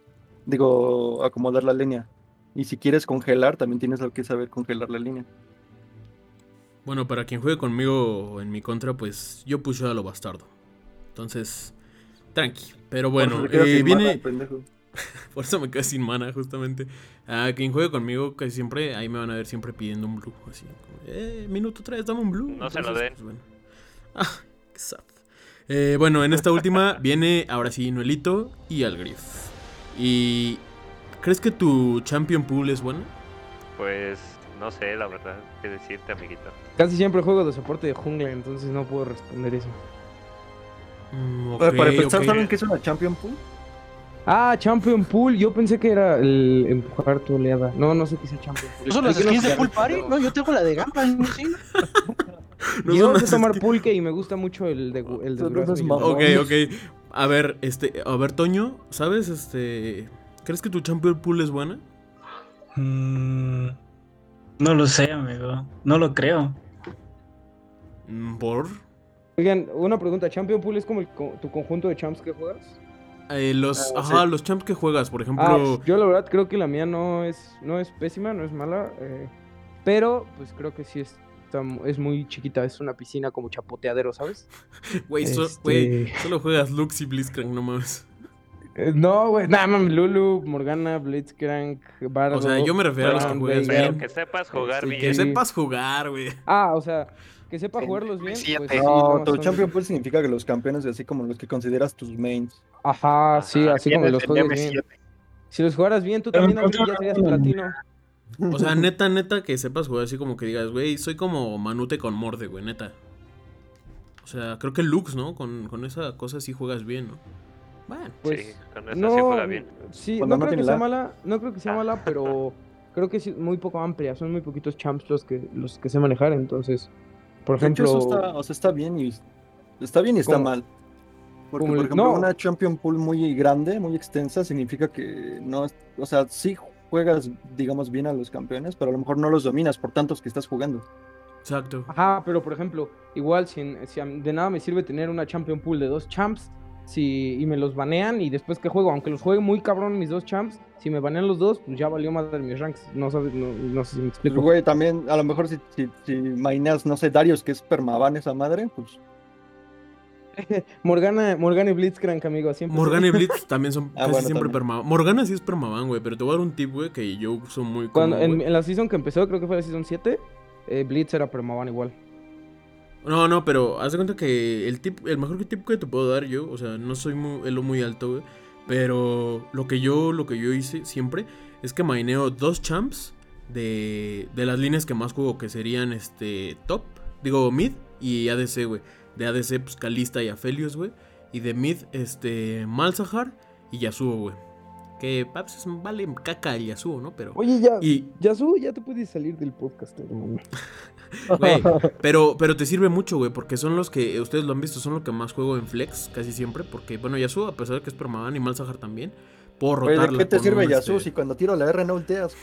Digo, acomodar la línea. Y si quieres congelar, también tienes que saber congelar la línea. Bueno, para quien juegue conmigo en mi contra, pues yo puse a lo bastardo. Entonces, tranqui. Pero bueno, eh, viene. Por eso me quedé *laughs* sin mana, justamente. A quien juegue conmigo, casi siempre, ahí me van a ver siempre pidiendo un blue. Así, eh, minuto 3, dame un blue. No se lo den. Pues, bueno. *laughs* Ah, qué sad. Eh, bueno, en esta última *laughs* viene ahora sí Noelito y Algrif. ¿Y crees que tu Champion Pool es bueno? Pues no sé, la verdad, qué decirte, amiguito. Casi siempre juego de soporte de jungla, entonces no puedo responder eso. Mm, Para- empezar. ¿saben qué es una Champion Pool? Ah, Champion Pool. Yo pensé que era el empujar tu oleada. No, no sé qué es el Champion Pool. ¿Eso las Hay que skins de no- Pool Party? No, yo tengo la de Gamba, ¿no? ¿sí? No *laughs* Yo son sé las tomar pulque y me gusta mucho el de, el de Son mamón. Ok, ok. A ver, este, a ver, Toño, ¿sabes? Este, ¿crees que tu Champion Pool es buena? Mm, no lo sé, amigo. No lo creo. Mm, ¿Por? Oigan, una pregunta. ¿Champion Pool es como el co- tu conjunto de champs que juegas? Eh, los, Ah, ajá, sí. los champs que juegas, por ejemplo. Ah, yo la verdad creo que la mía no es, no es pésima, no es mala. eh, pero pues creo que sí es, es muy chiquita. Es una piscina como chapoteadero, ¿sabes? *laughs* Güey, este- güey, solo juegas Lux y Blitzcrank, no mames. Eh, no, güey. Nada, mames, Lulu, Morgana, Blitzcrank, Bardo. O sea, yo me refiero a los que juegas. Pero que sepas jugar Sí, bien. Que sepas jugar, güey. Ah, o sea, que sepa jugarlos bien. siete. Pues, sí, No, no, tu Champion Pool significa que los campeones, así como los que consideras tus mains. Ajá, sí, Ajá, así como los juegas bien. M7. Si los jugaras bien, tú Pero también Andrés, ya serías platino. O sea, neta, neta, que sepas jugar así como que digas, güey, soy como Manute con Morde, güey, neta. O sea, creo que Lux, ¿no? Con, con esa cosa sí juegas bien, ¿no? Bueno, Pues, sí, con eso no, sí juega bien. Sí, no no creo que sea mala, no creo que sea mala, pero *laughs* creo que es muy poco amplia, son muy poquitos champs los que los que sé manejar, entonces, por De hecho, ejemplo, eso está, o sea, está bien y está bien y está mal. Porque, por ejemplo, no. una Champion Pool muy grande, muy extensa, significa que no, es- o sea, sí juegas, digamos, bien a los campeones, pero a lo mejor no los dominas por tantos que estás jugando. exacto. ajá, pero por ejemplo, igual si, en- si de nada me sirve tener una champion pool de dos champs, si y me los banean y después que juego, aunque los juegue muy cabrón mis dos champs, si me banean los dos, pues ya valió más de mis ranks, no sabes, no, no sé si me Pues, explico. güey, también, a lo mejor si, si, si maineas, no sé, Darius, que es permaban esa madre, pues *laughs* Morgana, Morgana y Blitzcrank, amigo, siempre Morgana y *laughs* Blitz también son Ah, casi bueno, siempre permaban. Morgana sí es permaban, güey, pero te voy a dar un tip, güey, que yo uso muy Cuando, común, en, güey. en la season que empezó, creo que fue la season 7, eh, Blitz era permaban igual. No, no, pero haz de cuenta que el tip, el mejor tip que te puedo dar yo, o sea, no soy muy, elo muy alto, güey, pero lo que yo, lo que yo hice siempre es que maineo dos champs de, de las líneas que más juego, que serían este top, digo mid y ADC, güey. De ADC, pues Kalista y Aphelios, güey. Y de mid, este, Malzahar y Yasuo, güey. Que a veces vale caca el Yasuo, ¿no? Pero... Oye, ya, Y, Yasu, ya te puedes salir del podcast, hermano. *laughs* *laughs* Güey, *laughs* pero, pero te sirve mucho, güey, porque son los que, ustedes lo han visto, son los que más juego en flex, casi siempre, porque, bueno, Yasuo, a pesar de que es permaban y Malzahar también, puedo rotarla ¿de qué te sirve un, Yasuo este- si cuando tiro la R no ulteas?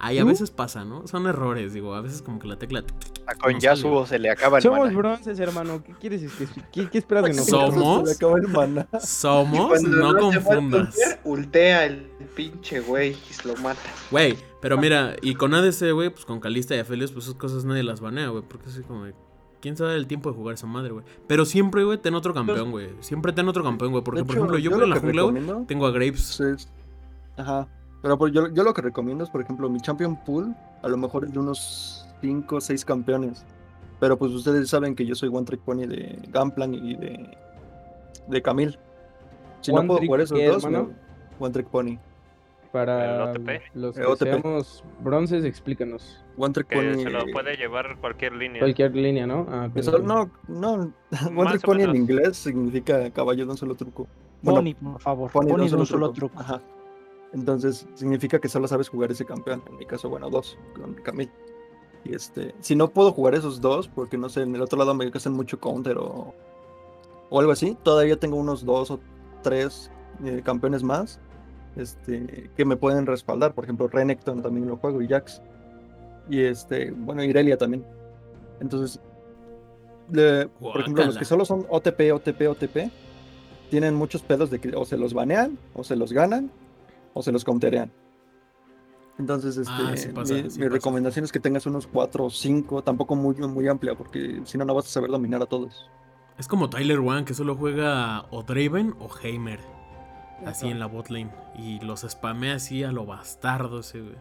Ay, a ¿Tú? veces pasa, ¿no? Son errores, digo, a veces como que la tecla... A con No Yasuo se le acaba el Somos mana. bronces, hermano. ¿Qué quieres? que- ¿Qué, qué esperas de *laughs* nosotros? ¿Somos? Se le acaba el mana. *laughs* Somos, no confundas. ultear, Ultea el pinche güey y se lo mata. Güey, pero mira, y con ADC, güey, pues con Calista y Aphelios, pues esas cosas nadie las banea, güey, porque así como... de, ¿Quién se da el tiempo de jugar esa madre, güey? Pero siempre, güey, ten otro campeón, güey. Siempre ten otro campeón, güey. Porque, por ejemplo, yo, yo en lo la jungla, güey, tengo a Graves. Sí. Ajá. Pero pues, yo, yo lo que recomiendo es, por ejemplo, mi Champion Pool, a lo mejor es de unos 5 o 6 campeones. Pero pues ustedes saben que yo soy One Trick Pony de Gunplan y de, de Camille. Si One no puedo Trick jugar esos qué, dos, hermano? me- One Trick Pony. Para ¿El OTP? los que OTP. seamos bronces, explícanos. One Trick Pony. se lo puede llevar cualquier línea. Cualquier línea, ¿no? Ah, eso- no, no. *laughs* One Más Trick Pony en inglés significa caballo de un solo truco. Bueno, Pony, por favor. Pony Pony, de de un solo truco. Ajá. Entonces, significa que solo sabes jugar ese campeón. En mi caso, bueno, dos, con Camille. Y este, si no puedo jugar esos dos, porque no sé, en el otro lado me hacen mucho counter o, o algo así, todavía tengo unos dos o tres eh, campeones más este, que me pueden respaldar. Por ejemplo, Renekton también lo juego y Jax. Y este, bueno, Irelia también. Entonces, por ejemplo, los que solo son OTP, OTP, OTP, tienen muchos pedos de que o se los banean, o se los ganan, o se los counterean. Entonces, este, Ah, sí pasa, mi, sí mi pasa. recomendación es que tengas unos 4 o 5, tampoco muy, muy amplia, porque si no, no vas a saber dominar a todos. Es como Tyler One, que solo juega o Draven o Heimer. Así en la bot lane. Y los spamea así a lo bastardo ese, güey.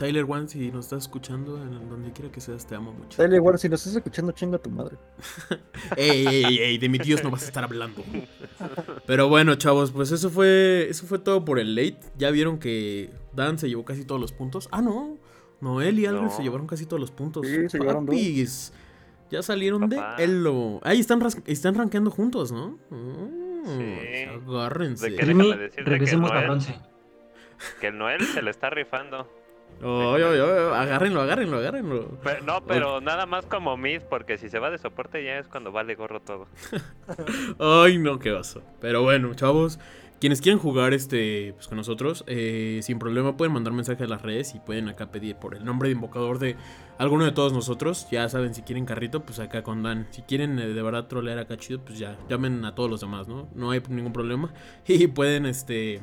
Tyler One, si nos estás escuchando, en donde quiera que seas, te amo mucho. Dale, igual, si nos estás escuchando, chinga a tu madre. *laughs* Ey, ey, ey, de mis tíos no vas a estar hablando. Pero bueno, chavos, pues eso fue, eso fue todo por el late. Ya vieron que Dan se llevó casi todos los puntos. Ah, no. Noel y Albert No. se llevaron casi todos los puntos. Sí, se llevaron dos. Ya salieron Papá. de Elo. Ahí están, están rankeando juntos, ¿no? Mm, Sí. Agárrense. De que déjame decirte que regresemos a Noel, bronce. que el Noel se le está rifando. Ay, agárrenlo, agárrenlo, agárrenlo. Pero- no, pero nada más como mid, porque si se va de soporte ya es cuando vale gorro todo. *laughs* Ay, no, qué oso. Pero bueno, chavos, quienes quieran jugar este pues, con nosotros, eh, sin problema pueden mandar mensaje a las redes y pueden acá pedir por el nombre de invocador de alguno de todos nosotros. Ya saben, si quieren carrito, pues acá con Dan. Si quieren eh, de verdad trolear acá chido, pues ya llamen a todos los demás, ¿no? No hay ningún problema. *laughs* Y pueden, este...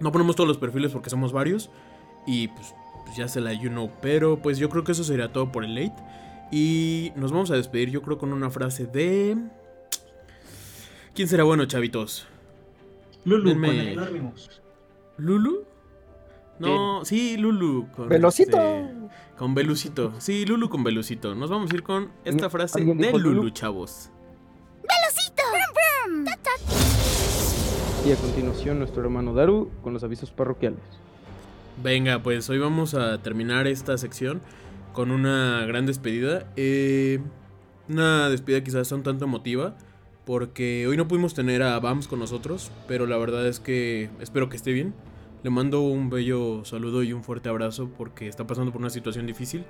No ponemos todos los perfiles porque somos varios. Y pues, pues ya se la you know. Pero pues yo creo que eso sería todo por el late. Y nos vamos a despedir, yo creo, con una frase de... ¿Quién será bueno, chavitos? Lulu, Denme- con el. ¿Lulu? No, sí, Lulu. Con ¡Velocito! este, con Velucito. Sí, Lulu con Velucito. Nos vamos a ir con esta frase ¿Alguien de Lulu, Lulu? chavos. Y a continuación nuestro hermano Daru con los avisos parroquiales. Venga, pues hoy vamos a terminar esta sección con una gran despedida. Eh, una despedida quizás un tanto emotiva. Porque hoy no pudimos tener a Bams con nosotros. Pero la verdad es que espero que esté bien. Le mando un bello saludo y un fuerte abrazo porque está pasando por una situación difícil.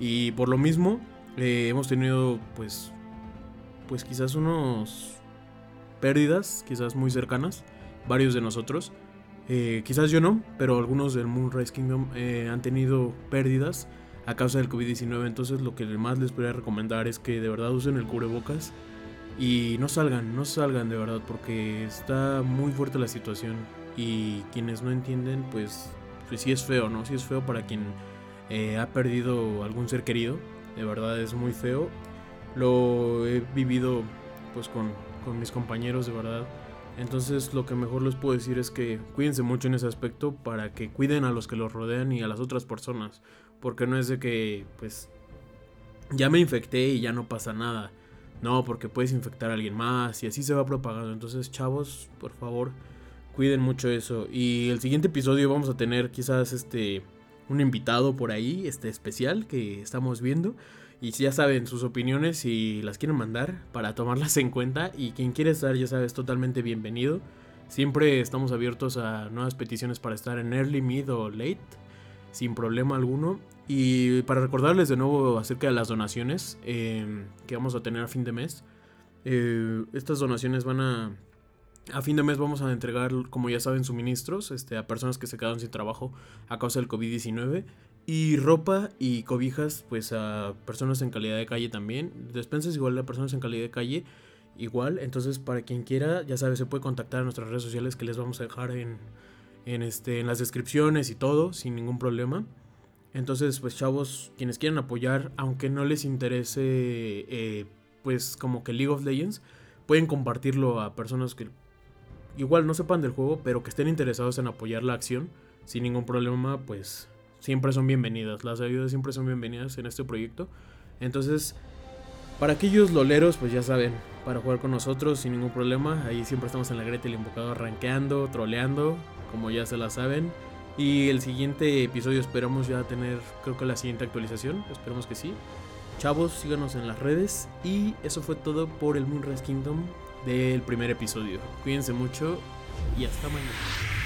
Y por lo mismo eh, hemos tenido pues... Pues quizás unos... Pérdidas, quizás muy cercanas. Varios de nosotros. Eh, quizás yo no, pero algunos del Moonrise Kingdom eh, han tenido pérdidas a causa del COVID-19. Entonces lo que más les podría recomendar es que de verdad usen el cubrebocas y no salgan, no salgan de verdad porque está muy fuerte la situación. Y quienes no entienden, pues, pues sí es feo, ¿no? Sí es feo para quien eh, ha perdido algún ser querido. De verdad es muy feo. Lo he vivido pues con, con mis compañeros, de verdad. Entonces lo que mejor les puedo decir es que cuídense mucho en ese aspecto para que cuiden a los que los rodean y a las otras personas. Porque no es de que, pues, ya me infecté y ya no pasa nada. No, porque puedes infectar a alguien más y así se va propagando. Entonces, chavos, por favor, cuiden mucho eso. Y el siguiente episodio vamos a tener quizás este un invitado por ahí, este especial que estamos viendo. Y si ya saben sus opiniones, si las quieren mandar para tomarlas en cuenta. Y quien quiere estar, ya sabes, totalmente bienvenido. Siempre estamos abiertos a nuevas peticiones para estar en early, mid o late. Sin problema alguno. Y para recordarles de nuevo acerca de las donaciones eh, que vamos a tener a fin de mes. eh, estas donaciones van a... A fin de mes vamos a entregar, como ya saben, suministros este, a personas que se quedaron sin trabajo a causa del COVID-19. Y ropa y cobijas, pues a personas en calidad de calle también. Despensas igual a personas en calidad de calle. Igual, entonces para quien quiera, ya sabes, se puede contactar a nuestras redes sociales que les vamos a dejar en, en, este, en las descripciones y todo, sin ningún problema. Entonces, pues chavos, quienes quieran apoyar, aunque no les interese, eh, pues como que League of Legends, pueden compartirlo a personas que igual no sepan del juego, pero que estén interesados en apoyar la acción, sin ningún problema, pues siempre son bienvenidas. Las ayudas siempre son bienvenidas en este proyecto. Entonces, para aquellos loleros, pues ya saben, para jugar con nosotros sin ningún problema. Ahí siempre estamos en la Greta el invocador rankeando, troleando, como ya se la saben. Y el siguiente episodio esperamos ya tener, creo que la siguiente actualización. Esperemos que sí. Chavos, síganos en las redes. Y eso fue todo por el Moonrise Kingdom del primer episodio. Cuídense mucho y hasta mañana.